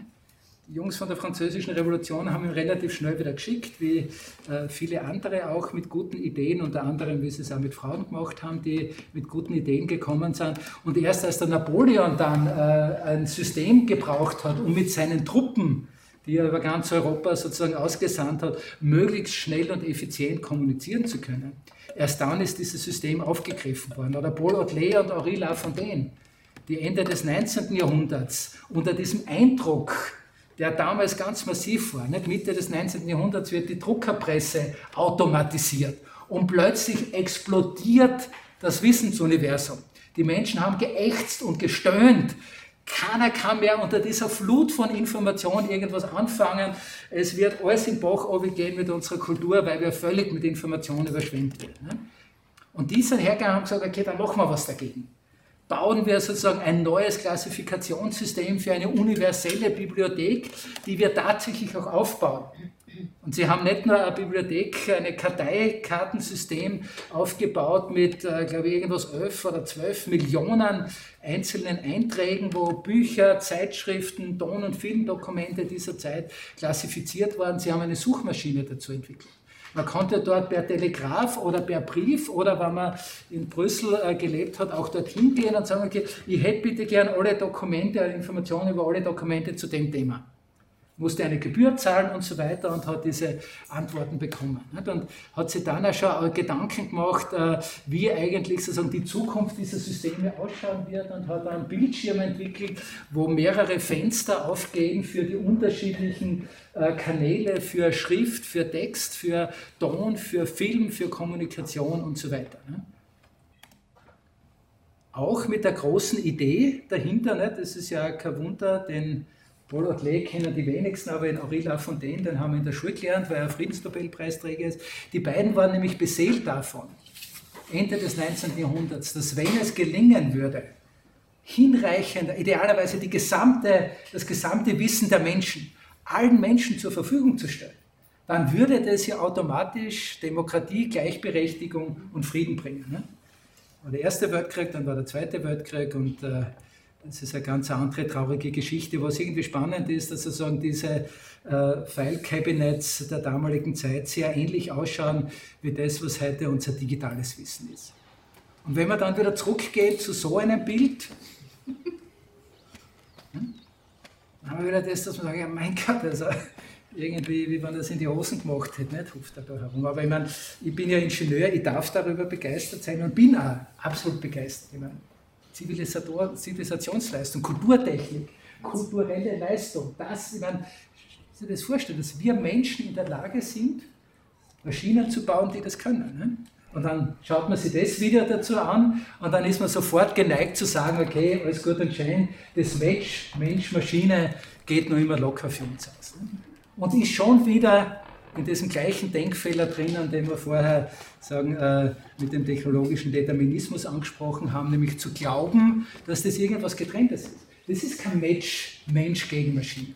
Jungs von der Französischen Revolution haben ihn relativ schnell wieder geschickt, wie äh, viele andere auch mit guten Ideen, unter anderem, wie sie es auch mit Frauen gemacht haben, die mit guten Ideen gekommen sind. Und erst als der Napoleon dann äh, ein System gebraucht hat, um mit seinen Truppen, die er über ganz Europa sozusagen ausgesandt hat, möglichst schnell und effizient kommunizieren zu können, erst dann ist dieses System aufgegriffen worden. Oder Paul Autley und Henri Lafontaine, die Ende des 19. Jahrhunderts unter diesem Eindruck der damals ganz massiv war. Nicht? Mitte des 19. Jahrhunderts wird die Druckerpresse automatisiert und plötzlich explodiert das Wissensuniversum. Die Menschen haben geächtzt und gestöhnt. Keiner kann mehr unter dieser Flut von Informationen irgendwas anfangen. Es wird alles im Bach gehen mit unserer Kultur, weil wir völlig mit Informationen überschwemmt werden. Und die sind hergegangen und haben gesagt, okay, dann machen wir was dagegen bauen wir sozusagen ein neues Klassifikationssystem für eine universelle Bibliothek, die wir tatsächlich auch aufbauen. Und sie haben nicht nur eine Bibliothek, ein Karteikartensystem aufgebaut mit, äh, glaube ich, irgendwas 11 oder 12 Millionen einzelnen Einträgen, wo Bücher, Zeitschriften, Ton- und Filmdokumente dieser Zeit klassifiziert waren. Sie haben eine Suchmaschine dazu entwickelt. Man konnte dort per Telegraph oder per Brief oder wenn man in Brüssel äh, gelebt hat, auch dorthin gehen und sagen, okay, ich hätte bitte gern alle Dokumente, Informationen über alle Dokumente zu dem Thema musste eine Gebühr zahlen und so weiter und hat diese Antworten bekommen. Und hat sich dann auch schon Gedanken gemacht, äh, wie eigentlich sozusagen die Zukunft dieser Systeme ausschauen wird und hat einen Bildschirm entwickelt, wo mehrere Fenster aufgehen für die unterschiedlichen äh, Kanäle, für Schrift, für Text, für Ton, für Film, für Kommunikation und so weiter. Auch mit der großen Idee dahinter, das ist ja kein Wunder, denn Paul Autley kennen die wenigsten, aber in Henri Lafontaine, den haben wir in der Schule gelernt, weil er Friedensnobelpreisträger ist. Die beiden waren nämlich beseelt davon, Ende des 19. Jahrhunderts, dass wenn es gelingen würde, hinreichend, idealerweise die gesamte, das gesamte Wissen der Menschen allen Menschen zur Verfügung zu stellen, dann würde das ja automatisch Demokratie, Gleichberechtigung und Frieden bringen. Ne? War der Erste Weltkrieg, dann war der Zweite Weltkrieg und äh, das ist eine ganz andere traurige Geschichte. Was irgendwie spannend ist, dass sozusagen diese äh, File-Cabinets der damaligen Zeit sehr ähnlich ausschauen wie das, was heute unser digitales Wissen ist. Und wenn man dann wieder zurückgeht zu so einem Bild, hm, dann haben wir wieder das, dass man sagt, ja mein Gott, also irgendwie, wie man das in die Hosen gemacht hätte, nicht, hupft er da herum. Aber ich meine, ich bin ja Ingenieur, ich darf darüber begeistert sein und bin auch absolut begeistert. Ich meine, Zivilisationsleistung, Kulturtechnik, kulturelle Leistung. Das, ich meine, Sie das vorstellen, dass wir Menschen in der Lage sind, Maschinen zu bauen, die das können. Ne? Und dann schaut man sich das wieder dazu an und dann ist man sofort geneigt zu sagen, okay, alles gut und schön, das Match Mensch-Maschine geht noch immer locker für uns aus. Ne? Und ist schon wieder in diesem gleichen Denkfehler drinnen, den wir vorher sagen, äh, mit dem technologischen Determinismus angesprochen haben, nämlich zu glauben, dass das irgendwas Getrenntes ist. Das ist kein Match Mensch gegen Maschine.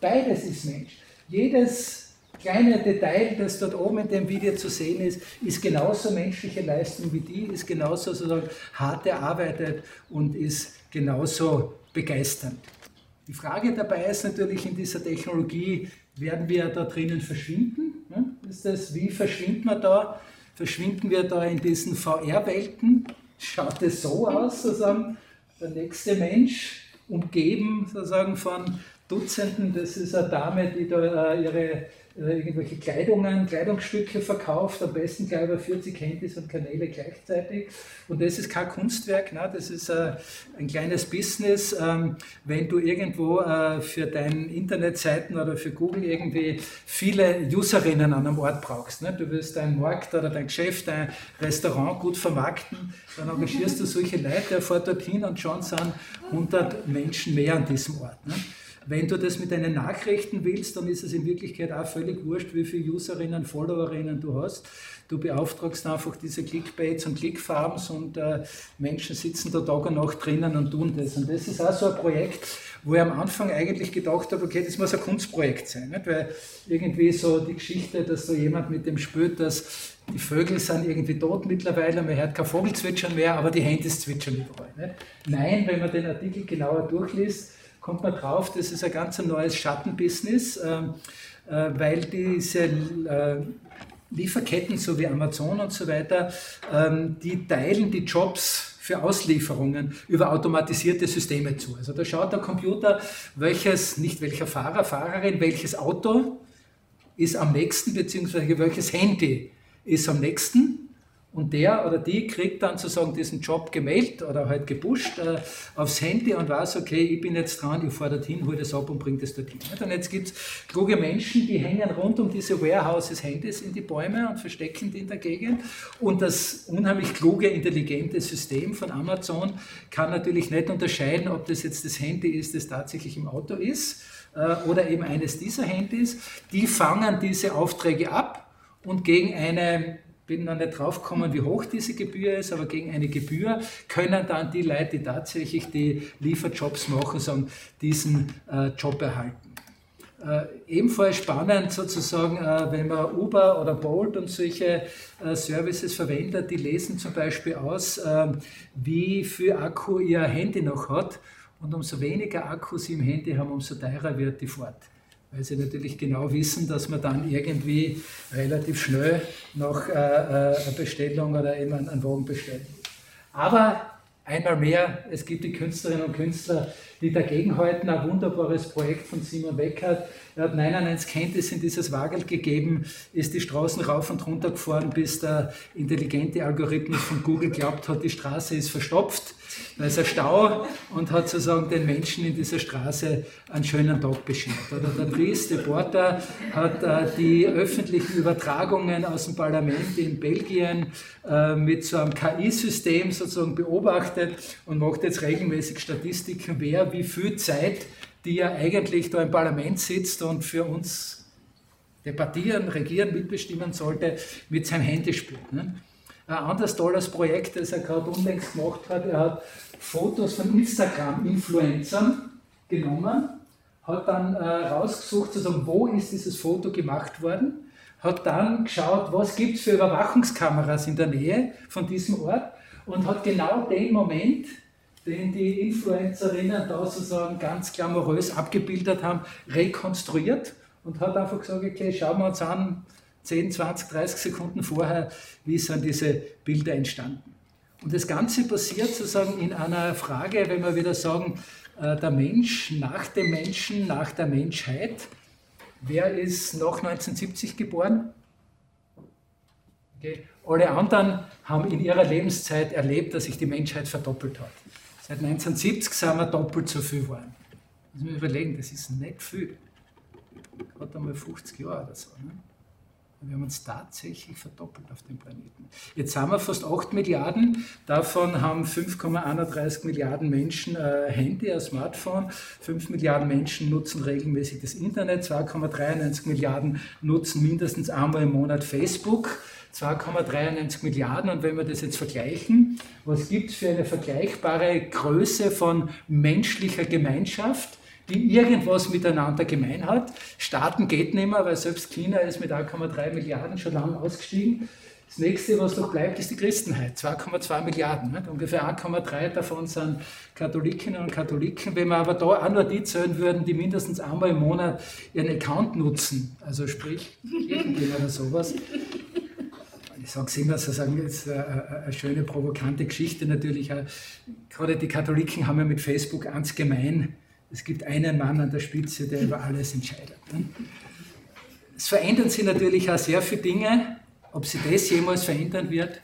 Beides ist Mensch. Jedes kleine Detail, das dort oben in dem Video zu sehen ist, ist genauso menschliche Leistung wie die, ist genauso sozusagen hart erarbeitet und ist genauso begeisternd. Die Frage dabei ist natürlich in dieser Technologie, werden wir da drinnen verschwinden? Ist das, wie verschwinden wir da? Verschwinden wir da in diesen VR-Welten? Schaut es so aus, sozusagen, der nächste Mensch, umgeben sozusagen von Dutzenden, das ist eine Dame, die da äh, ihre irgendwelche Kleidungen, Kleidungsstücke verkauft, am besten gleich über 40 Handys und Kanäle gleichzeitig. Und das ist kein Kunstwerk, ne? das ist äh, ein kleines Business. Ähm, wenn du irgendwo äh, für deine Internetseiten oder für Google irgendwie viele Userinnen an einem Ort brauchst, ne? du willst deinen Markt oder dein Geschäft, dein Restaurant gut vermarkten, dann engagierst du solche Leute, der fährt dorthin und schon sind 100 Menschen mehr an diesem Ort. Ne? Wenn du das mit deinen Nachrichten willst, dann ist es in Wirklichkeit auch völlig wurscht, wie viele Userinnen, Followerinnen du hast. Du beauftragst einfach diese Clickbaits und Clickfarms und äh, Menschen sitzen da Tag und Nacht drinnen und tun das. Und das ist auch so ein Projekt, wo ich am Anfang eigentlich gedacht habe, okay, das muss ein Kunstprojekt sein. Nicht? Weil irgendwie so die Geschichte, dass so jemand mit dem spürt, dass die Vögel sind irgendwie tot mittlerweile, man hört kein Vogelzwitschern mehr, aber die Handys zwitschern überall. Nicht? Nein, wenn man den Artikel genauer durchliest, kommt man drauf, das ist ein ganz neues Schattenbusiness, äh, äh, weil diese äh, Lieferketten, so wie Amazon und so weiter, ähm, die teilen die Jobs für Auslieferungen über automatisierte Systeme zu. Also da schaut der Computer, welches, nicht welcher Fahrer, Fahrerin, welches Auto ist am nächsten, beziehungsweise welches Handy ist am nächsten und der oder die kriegt dann sozusagen diesen Job gemeldet oder halt gepusht äh, aufs Handy und weiß, okay, ich bin jetzt dran, ich fahre dorthin, hole das ab und bringe das dorthin. Und jetzt gibt es kluge Menschen, die hängen rund um diese Warehouses Handys in die Bäume und verstecken die in der Gegend. Und das unheimlich kluge, intelligente System von Amazon kann natürlich nicht unterscheiden, ob das jetzt das Handy ist, das tatsächlich im Auto ist äh, oder eben eines dieser Handys. Die fangen diese Aufträge ab und gegen eine bin noch nicht draufgekommen, wie hoch diese Gebühr ist, aber gegen eine Gebühr können dann die Leute, die tatsächlich die Lieferjobs machen, sagen, diesen äh, Job erhalten. Äh, ebenfalls spannend sozusagen, äh, wenn man Uber oder Bolt und solche äh, Services verwendet, die lesen zum Beispiel aus, äh, wie viel Akku ihr Handy noch hat. Und umso weniger Akku sie im Handy haben, umso teurer wird die Fahrt weil sie natürlich genau wissen, dass man dann irgendwie relativ schnell noch äh, äh, eine Bestellung oder eben einen Wagen bestellen. Aber einmal mehr, es gibt die Künstlerinnen und Künstler, die dagegenhalten. Ein wunderbares Projekt von Simon Weckert. Er hat 99 Kenntnis in dieses Wagel gegeben, ist die Straßen rauf und runter gefahren, bis der intelligente Algorithmus von Google glaubt hat, die Straße ist verstopft da ist ein Stau und hat sozusagen den Menschen in dieser Straße einen schönen Tag beschert. Oder der Dries de Porta hat äh, die öffentlichen Übertragungen aus dem Parlament in Belgien äh, mit so einem KI-System sozusagen beobachtet und macht jetzt regelmäßig Statistiken, wer wie viel Zeit, die er eigentlich da im Parlament sitzt und für uns debattieren, regieren, mitbestimmen sollte, mit seinem Handy spielt. Ne? Ein anderes tolles Projekt, das er gerade unlängst gemacht hat, er hat Fotos von Instagram-Influencern genommen, hat dann äh, rausgesucht, sozusagen, wo ist dieses Foto gemacht worden, hat dann geschaut, was gibt es für Überwachungskameras in der Nähe von diesem Ort und hat genau den Moment, den die Influencerinnen da sozusagen ganz glamourös abgebildet haben, rekonstruiert und hat einfach gesagt, okay, schauen wir uns an, 10, 20, 30 Sekunden vorher, wie sind diese Bilder entstanden. Und das Ganze passiert sozusagen in einer Frage, wenn wir wieder sagen, äh, der Mensch nach dem Menschen, nach der Menschheit. Wer ist nach 1970 geboren? Okay. Alle anderen haben in ihrer Lebenszeit erlebt, dass sich die Menschheit verdoppelt hat. Seit 1970 sind wir doppelt so viel geworden. Muss man überlegen, das ist nicht viel. Gerade einmal 50 Jahre oder so. Ne? Wir haben uns tatsächlich verdoppelt auf dem Planeten. Jetzt haben wir fast 8 Milliarden, davon haben 5,31 Milliarden Menschen äh, Handy, ein Smartphone, 5 Milliarden Menschen nutzen regelmäßig das Internet, 2,93 Milliarden nutzen mindestens einmal im Monat Facebook. 2,93 Milliarden. Und wenn wir das jetzt vergleichen, was gibt es für eine vergleichbare Größe von menschlicher Gemeinschaft? Die irgendwas miteinander gemein hat. Staaten geht nicht mehr, weil selbst China ist mit 1,3 Milliarden schon lange ausgestiegen. Das nächste, was noch bleibt, ist die Christenheit. 2,2 Milliarden. Nicht? Ungefähr 1,3 davon sind Katholikinnen und Katholiken. Wenn wir aber da auch nur die zählen würden, die mindestens einmal im Monat ihren Account nutzen, also sprich Kirchengehen oder sowas, ich sage es immer, sozusagen, ist eine, eine schöne provokante Geschichte natürlich. Gerade die Katholiken haben ja mit Facebook eins gemein es gibt einen Mann an der Spitze, der über alles entscheidet. Ne? Es verändern sich natürlich auch sehr viele Dinge. Ob sich das jemals verändern wird,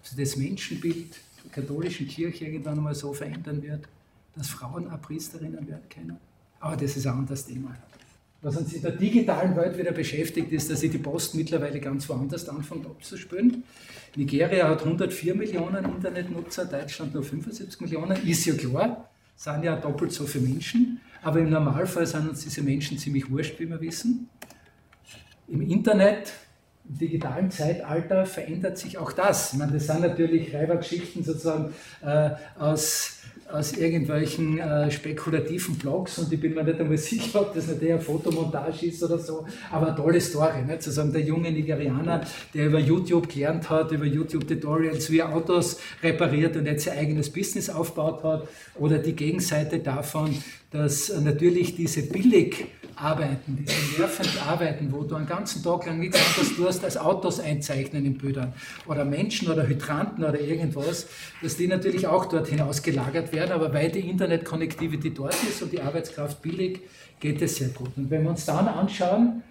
ob sich das Menschenbild der katholischen Kirche irgendwann mal so verändern wird, dass Frauen auch Priesterinnen werden können. Aber das ist ein anderes Thema. Was uns in der digitalen Welt wieder beschäftigt, ist, dass sich die Post mittlerweile ganz woanders anfängt abzuspülen. Nigeria hat 104 Millionen Internetnutzer, Deutschland nur 75 Millionen, ist ja klar sind ja doppelt so viele Menschen, aber im Normalfall sind uns diese Menschen ziemlich wurscht, wie wir wissen. Im Internet, im digitalen Zeitalter verändert sich auch das. Ich meine, das sind natürlich Reibergeschichten sozusagen äh, aus, aus irgendwelchen äh, spekulativen Blogs und ich bin mir nicht einmal sicher, ob das nicht eher Fotomontage ist oder so, aber eine tolle Story. Nicht? Zu sagen, der junge Nigerianer, der über YouTube gelernt hat, über YouTube-Tutorials, wie er Autos repariert und jetzt sein eigenes Business aufgebaut hat, oder die Gegenseite davon, dass natürlich diese Billigarbeiten, diese nervenden Arbeiten, wo du einen ganzen Tag lang nichts anderes tust, als Autos einzeichnen in Bildern oder Menschen oder Hydranten oder irgendwas, dass die natürlich auch dorthin ausgelagert werden, aber weil die Internet-Connectivity dort ist und die Arbeitskraft billig, geht es sehr gut. Und wenn wir uns dann anschauen,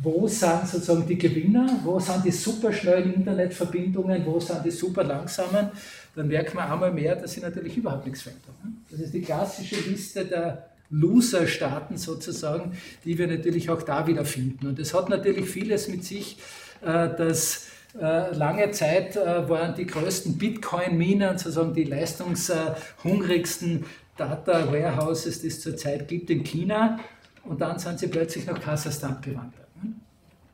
wo sind sozusagen die Gewinner, wo sind die superschnellen Internetverbindungen, wo sind die super langsamen, dann merkt man einmal mehr, dass sie natürlich überhaupt nichts verändern. Das ist die klassische Liste der Loser-Staaten sozusagen, die wir natürlich auch da wieder finden. Und es hat natürlich vieles mit sich, äh, dass äh, lange Zeit äh, waren die größten Bitcoin-Minen, sozusagen die leistungshungrigsten Data Warehouses, die es zurzeit gibt in China. Und dann sind sie plötzlich nach Kasachstan gewandert. Ne?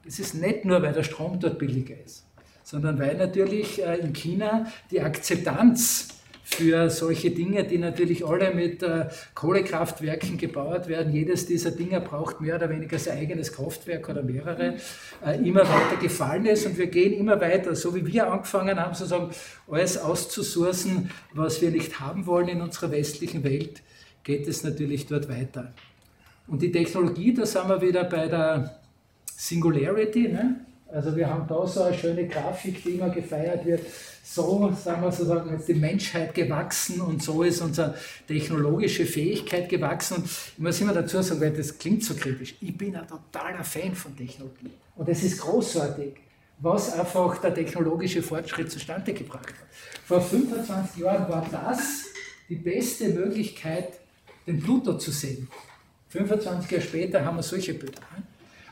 Das ist nicht nur, weil der Strom dort billiger ist sondern weil natürlich in China die Akzeptanz für solche Dinge, die natürlich alle mit äh, Kohlekraftwerken gebaut werden. Jedes dieser Dinge braucht mehr oder weniger sein eigenes Kraftwerk oder mehrere, äh, immer weiter gefallen ist und wir gehen immer weiter, so wie wir angefangen haben, sozusagen alles auszusourcen, was wir nicht haben wollen in unserer westlichen Welt, geht es natürlich dort weiter. Und die Technologie, da sind wir wieder bei der Singularity, ne? Also wir haben da so eine schöne Grafik, die immer gefeiert wird. So, sagen wir sozusagen, die Menschheit gewachsen und so ist unsere technologische Fähigkeit gewachsen. Und ich muss immer dazu sagen, weil das klingt so kritisch, ich bin ein totaler Fan von Technologie. Und es ist großartig, was einfach der technologische Fortschritt zustande gebracht hat. Vor 25 Jahren war das die beste Möglichkeit, den Pluto zu sehen. 25 Jahre später haben wir solche Bilder.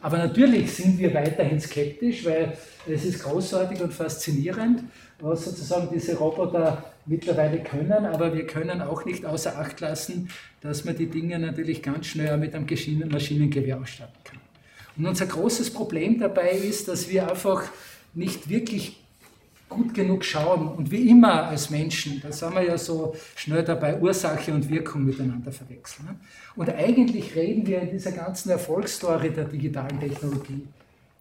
Aber natürlich sind wir weiterhin skeptisch, weil es ist großartig und faszinierend, was sozusagen diese Roboter mittlerweile können, aber wir können auch nicht außer Acht lassen, dass man die Dinge natürlich ganz schnell mit einem Maschinengewehr ausstatten kann. Und unser großes Problem dabei ist, dass wir einfach nicht wirklich gut genug schauen und wie immer als Menschen, da sind wir ja so schnell dabei, Ursache und Wirkung miteinander verwechseln. Ne? Und eigentlich reden wir in dieser ganzen Erfolgsstory der digitalen Technologie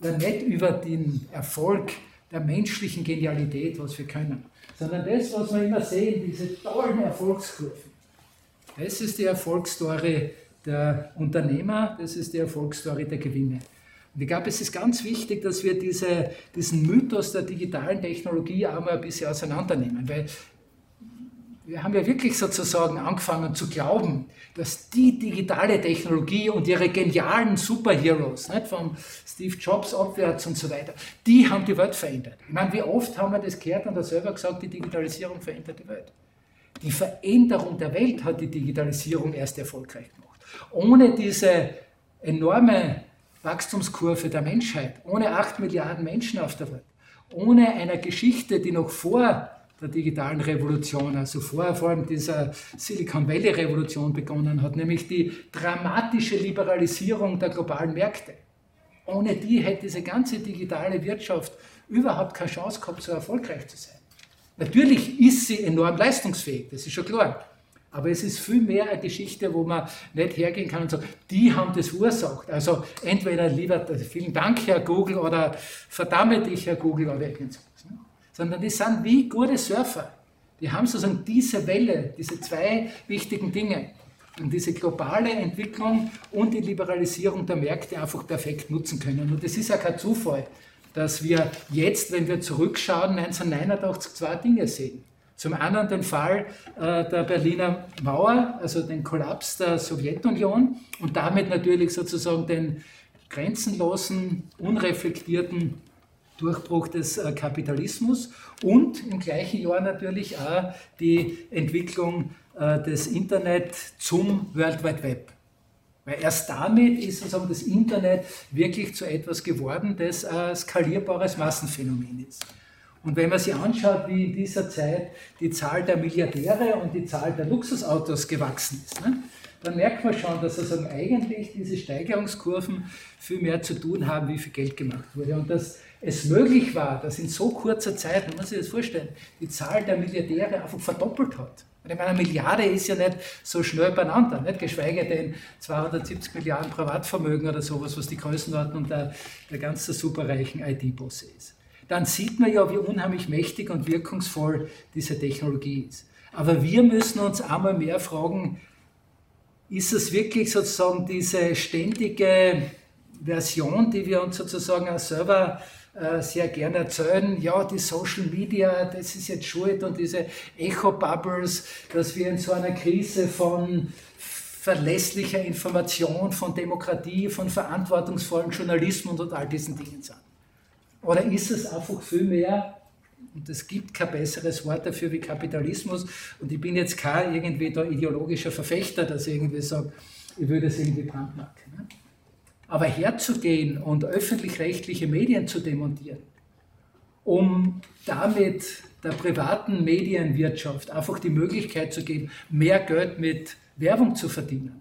ja nicht über den Erfolg der menschlichen Genialität, was wir können, sondern das, was wir immer sehen, diese tollen Erfolgskurven. Das ist die Erfolgsstory der Unternehmer, das ist die Erfolgsstory der Gewinne. Und ich glaube, es ist ganz wichtig, dass wir diese, diesen Mythos der digitalen Technologie auch mal ein bisschen auseinandernehmen, weil wir haben ja wirklich sozusagen angefangen zu glauben, dass die digitale Technologie und ihre genialen Superheroes, nicht, von Steve Jobs abwärts und so weiter, die haben die Welt verändert. Ich meine, wie oft haben wir das gehört und da selber gesagt, die Digitalisierung verändert die Welt. Die Veränderung der Welt hat die Digitalisierung erst erfolgreich gemacht. Ohne diese enorme Wachstumskurve der Menschheit, ohne acht Milliarden Menschen auf der Welt, ohne eine Geschichte, die noch vor der digitalen Revolution, also vor, vor allem dieser Silicon Valley Revolution begonnen hat, nämlich die dramatische Liberalisierung der globalen Märkte. Ohne die hätte diese ganze digitale Wirtschaft überhaupt keine Chance gehabt, so erfolgreich zu sein. Natürlich ist sie enorm leistungsfähig, das ist schon klar. Aber es ist viel mehr eine Geschichte, wo man nicht hergehen kann und sagen, die haben das verursacht. Also entweder lieber vielen Dank, Herr Google, oder verdamme dich, Herr Google, oder irgendwas. Sondern die sind wie gute Surfer. Die haben sozusagen diese Welle, diese zwei wichtigen Dinge. Und diese globale Entwicklung und die Liberalisierung der Märkte einfach perfekt nutzen können. Und es ist ja kein Zufall, dass wir jetzt, wenn wir zurückschauen, 1989 zwei Dinge sehen. Zum einen den Fall äh, der Berliner Mauer, also den Kollaps der Sowjetunion und damit natürlich sozusagen den grenzenlosen, unreflektierten Durchbruch des äh, Kapitalismus und im gleichen Jahr natürlich auch die Entwicklung äh, des Internet zum World Wide Web. Weil erst damit ist sozusagen das Internet wirklich zu etwas geworden, das ein skalierbares Massenphänomen ist. Und wenn man sich anschaut, wie in dieser Zeit die Zahl der Milliardäre und die Zahl der Luxusautos gewachsen ist, ne, dann merkt man schon, dass also eigentlich diese Steigerungskurven viel mehr zu tun haben, wie viel Geld gemacht wurde. Und dass es möglich war, dass in so kurzer Zeit, man muss sich das vorstellen, die Zahl der Milliardäre einfach verdoppelt hat. Ich meine, eine Milliarde ist ja nicht so schnell beieinander, nicht? geschweige denn 270 Milliarden Privatvermögen oder sowas, was die Größenordnung der, der ganzen superreichen IT-Bosse ist. Dann sieht man ja, wie unheimlich mächtig und wirkungsvoll diese Technologie ist. Aber wir müssen uns einmal mehr fragen, ist es wirklich sozusagen diese ständige Version, die wir uns sozusagen auch selber äh, sehr gerne erzählen, ja, die Social Media, das ist jetzt schuld und diese Echo-Bubbles, dass wir in so einer Krise von verlässlicher Information, von Demokratie, von verantwortungsvollem Journalismus und all diesen Dingen sind. Oder ist es einfach viel mehr, und es gibt kein besseres Wort dafür wie Kapitalismus, und ich bin jetzt kein irgendwie da ideologischer Verfechter, dass ich irgendwie sage, ich würde es irgendwie brandmarken. Ne? Aber herzugehen und öffentlich-rechtliche Medien zu demontieren, um damit der privaten Medienwirtschaft einfach die Möglichkeit zu geben, mehr Geld mit Werbung zu verdienen,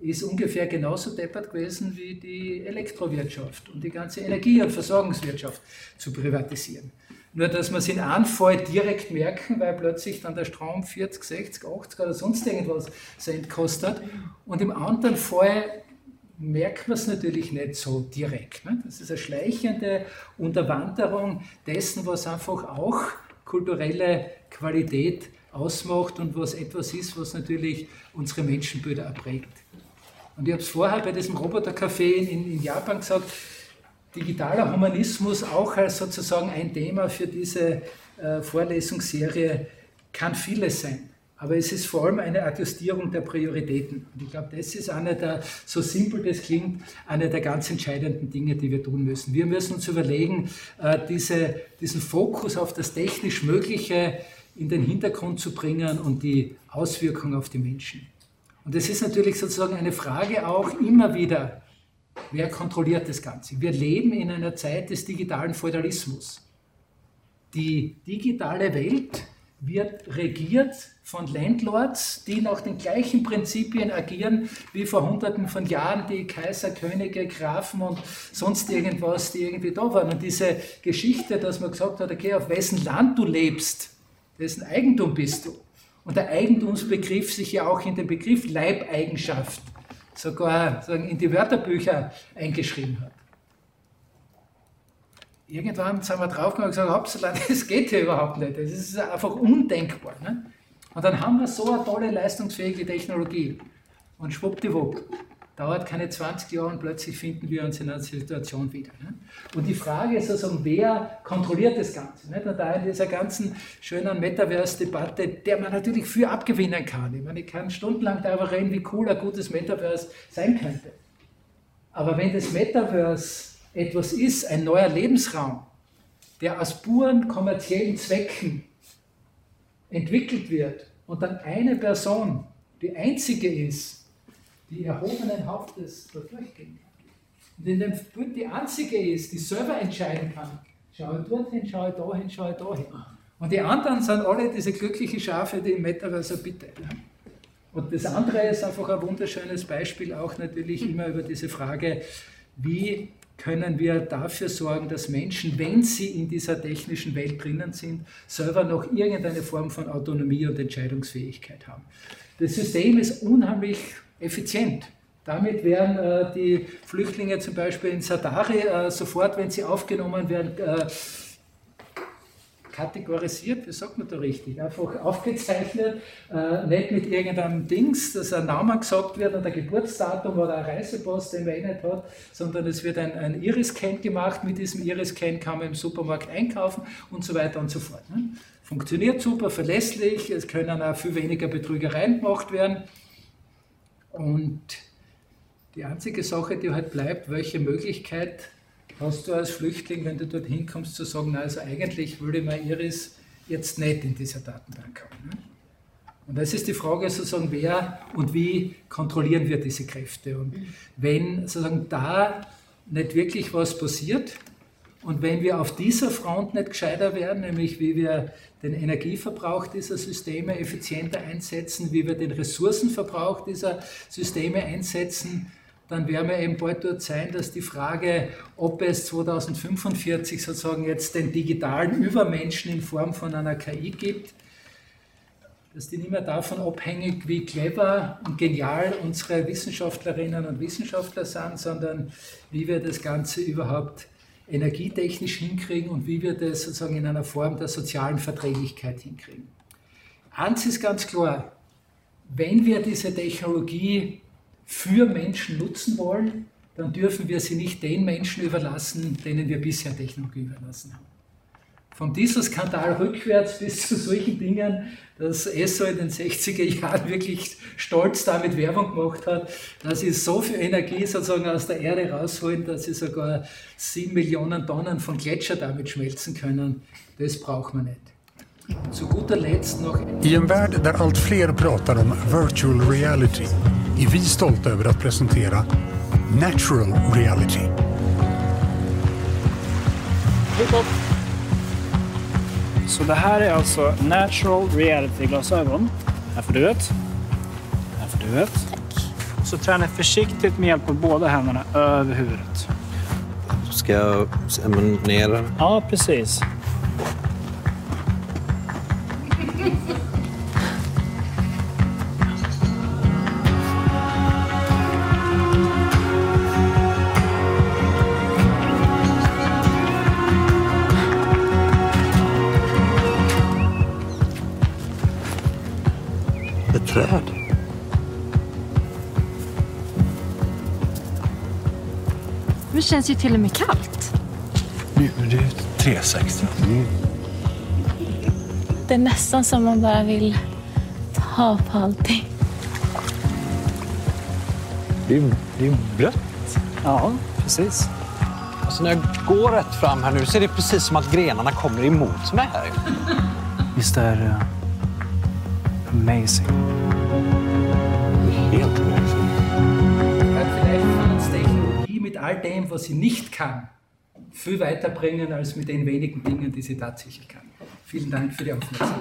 ist ungefähr genauso deppert gewesen wie die Elektrowirtschaft und die ganze Energie- und Versorgungswirtschaft zu privatisieren. Nur, dass wir es in einem Fall direkt merken, weil plötzlich dann der Strom 40, 60, 80 oder sonst irgendwas Cent kostet und im anderen Fall merkt man es natürlich nicht so direkt. Ne? Das ist eine schleichende Unterwanderung dessen, was einfach auch kulturelle Qualität ausmacht und was etwas ist, was natürlich unsere Menschenbilder erprägt. Und ich habe es vorher bei diesem Robotercafé in, in Japan gesagt, digitaler Humanismus auch als sozusagen ein Thema für diese äh, Vorlesungsserie kann vieles sein. Aber es ist vor allem eine Adjustierung der Prioritäten. Und ich glaube, das ist einer der, so simpel das klingt, einer der ganz entscheidenden Dinge, die wir tun müssen. Wir müssen uns überlegen, äh, diese, diesen Fokus auf das technisch Mögliche in den Hintergrund zu bringen und die Auswirkungen auf die Menschen. Und das ist natürlich sozusagen eine Frage auch immer wieder, wer kontrolliert das Ganze? Wir leben in einer Zeit des digitalen Feudalismus. Die digitale Welt wird regiert von Landlords, die nach den gleichen Prinzipien agieren wie vor hunderten von Jahren die Kaiser, Könige, Grafen und sonst irgendwas, die irgendwie da waren. Und diese Geschichte, dass man gesagt hat, okay, auf wessen Land du lebst, dessen Eigentum bist du. Und der Eigentumsbegriff sich ja auch in den Begriff Leibeigenschaft sogar in die Wörterbücher eingeschrieben hat irgendwann sind wir draufgekommen und gesagt, Hauptsache, das geht hier überhaupt nicht. Das ist einfach undenkbar. Ne? Und dann haben wir so eine tolle, leistungsfähige Technologie. Und schwuppdiwupp, dauert keine 20 Jahre und plötzlich finden wir uns in einer Situation wieder. Ne? Und die Frage ist also, wer kontrolliert das Ganze? Nicht? Und da in dieser ganzen schönen Metaverse-Debatte, der man natürlich viel abgewinnen kann. Ich meine, ich kann stundenlang darüber reden, wie cool ein gutes Metaverse sein könnte. Aber wenn das Metaverse etwas ist, ein neuer Lebensraum, der aus puren kommerziellen Zwecken entwickelt wird und dann eine Person die einzige ist, die erhobenen Hauptes dort durchgehen kann. Und in dem Bild die einzige ist, die selber entscheiden kann, schaue dorthin, schaue dahin, schaue dahin. Und die anderen sind alle diese glücklichen Schafe, die im Metaverse bitte. Und das andere ist einfach ein wunderschönes Beispiel auch natürlich immer über diese Frage, wie können wir dafür sorgen, dass Menschen, wenn sie in dieser technischen Welt drinnen sind, selber noch irgendeine Form von Autonomie und Entscheidungsfähigkeit haben. Das System ist unheimlich effizient. Damit werden äh, die Flüchtlinge zum Beispiel in Sadari äh, sofort, wenn sie aufgenommen werden, äh, kategorisiert, wie sagt man da richtig, einfach aufgezeichnet, äh, nicht mit irgendeinem Dings, dass ein Name gesagt wird und ein Geburtsdatum oder ein Reisepass, den man eh nicht hat, sondern es wird ein, ein Iris-Scan gemacht. Mit diesem Iris-Scan kann man im Supermarkt einkaufen und so weiter und so fort. Ne? Funktioniert super, verlässlich, es können auch viel weniger Betrügereien gemacht werden. Und die einzige Sache, die halt bleibt, welche Möglichkeit hast du als Flüchtling, wenn du dort hinkommst, zu sagen, na, also eigentlich würde man Iris jetzt nicht in dieser Datenbank haben. Ne? Und das ist die Frage sozusagen, wer und wie kontrollieren wir diese Kräfte. Und wenn sozusagen da nicht wirklich was passiert und wenn wir auf dieser Front nicht gescheiter werden, nämlich wie wir den Energieverbrauch dieser Systeme effizienter einsetzen, wie wir den Ressourcenverbrauch dieser Systeme einsetzen, dann werden wir eben bald dort sein, dass die Frage, ob es 2045 sozusagen jetzt den digitalen Übermenschen in Form von einer KI gibt, dass die nicht mehr davon abhängig, wie clever und genial unsere Wissenschaftlerinnen und Wissenschaftler sind, sondern wie wir das Ganze überhaupt energietechnisch hinkriegen und wie wir das sozusagen in einer Form der sozialen Verträglichkeit hinkriegen. Eins ist ganz klar, wenn wir diese Technologie für Menschen nutzen wollen, dann dürfen wir sie nicht den Menschen überlassen, denen wir bisher Technologie überlassen haben. Vom Dieselskandal rückwärts bis zu solchen Dingen, dass ESSO in den 60er Jahren wirklich stolz damit Werbung gemacht hat, dass sie so viel Energie sozusagen aus der Erde rausholen, dass sie sogar sieben Millionen Tonnen von Gletscher damit schmelzen können. Das braucht man nicht. Zu guter Letzt noch... I en värld där allt fler pratar om virtual reality är vi stolta över att presentera natural reality. Så det här är alltså natural reality-glasögon. Här får du ett. Här får du ett. Så träna försiktigt med hjälp av båda händerna över huvudet. Ska jag emanera? Ja, precis. Känns ju till och med kallt. Nu är det 360. Mm. Det är nästan som man bara vill ta på allting. Det är, det är blött. Ja, precis. Alltså när jag går rätt fram här nu så är det precis som att grenarna kommer emot mig här. Visst är det amazing? Det är helt amazing. All dem, was sie nicht kann, viel weiterbringen als mit den wenigen Dingen, die sie tatsächlich kann. Vielen Dank für die Aufmerksamkeit.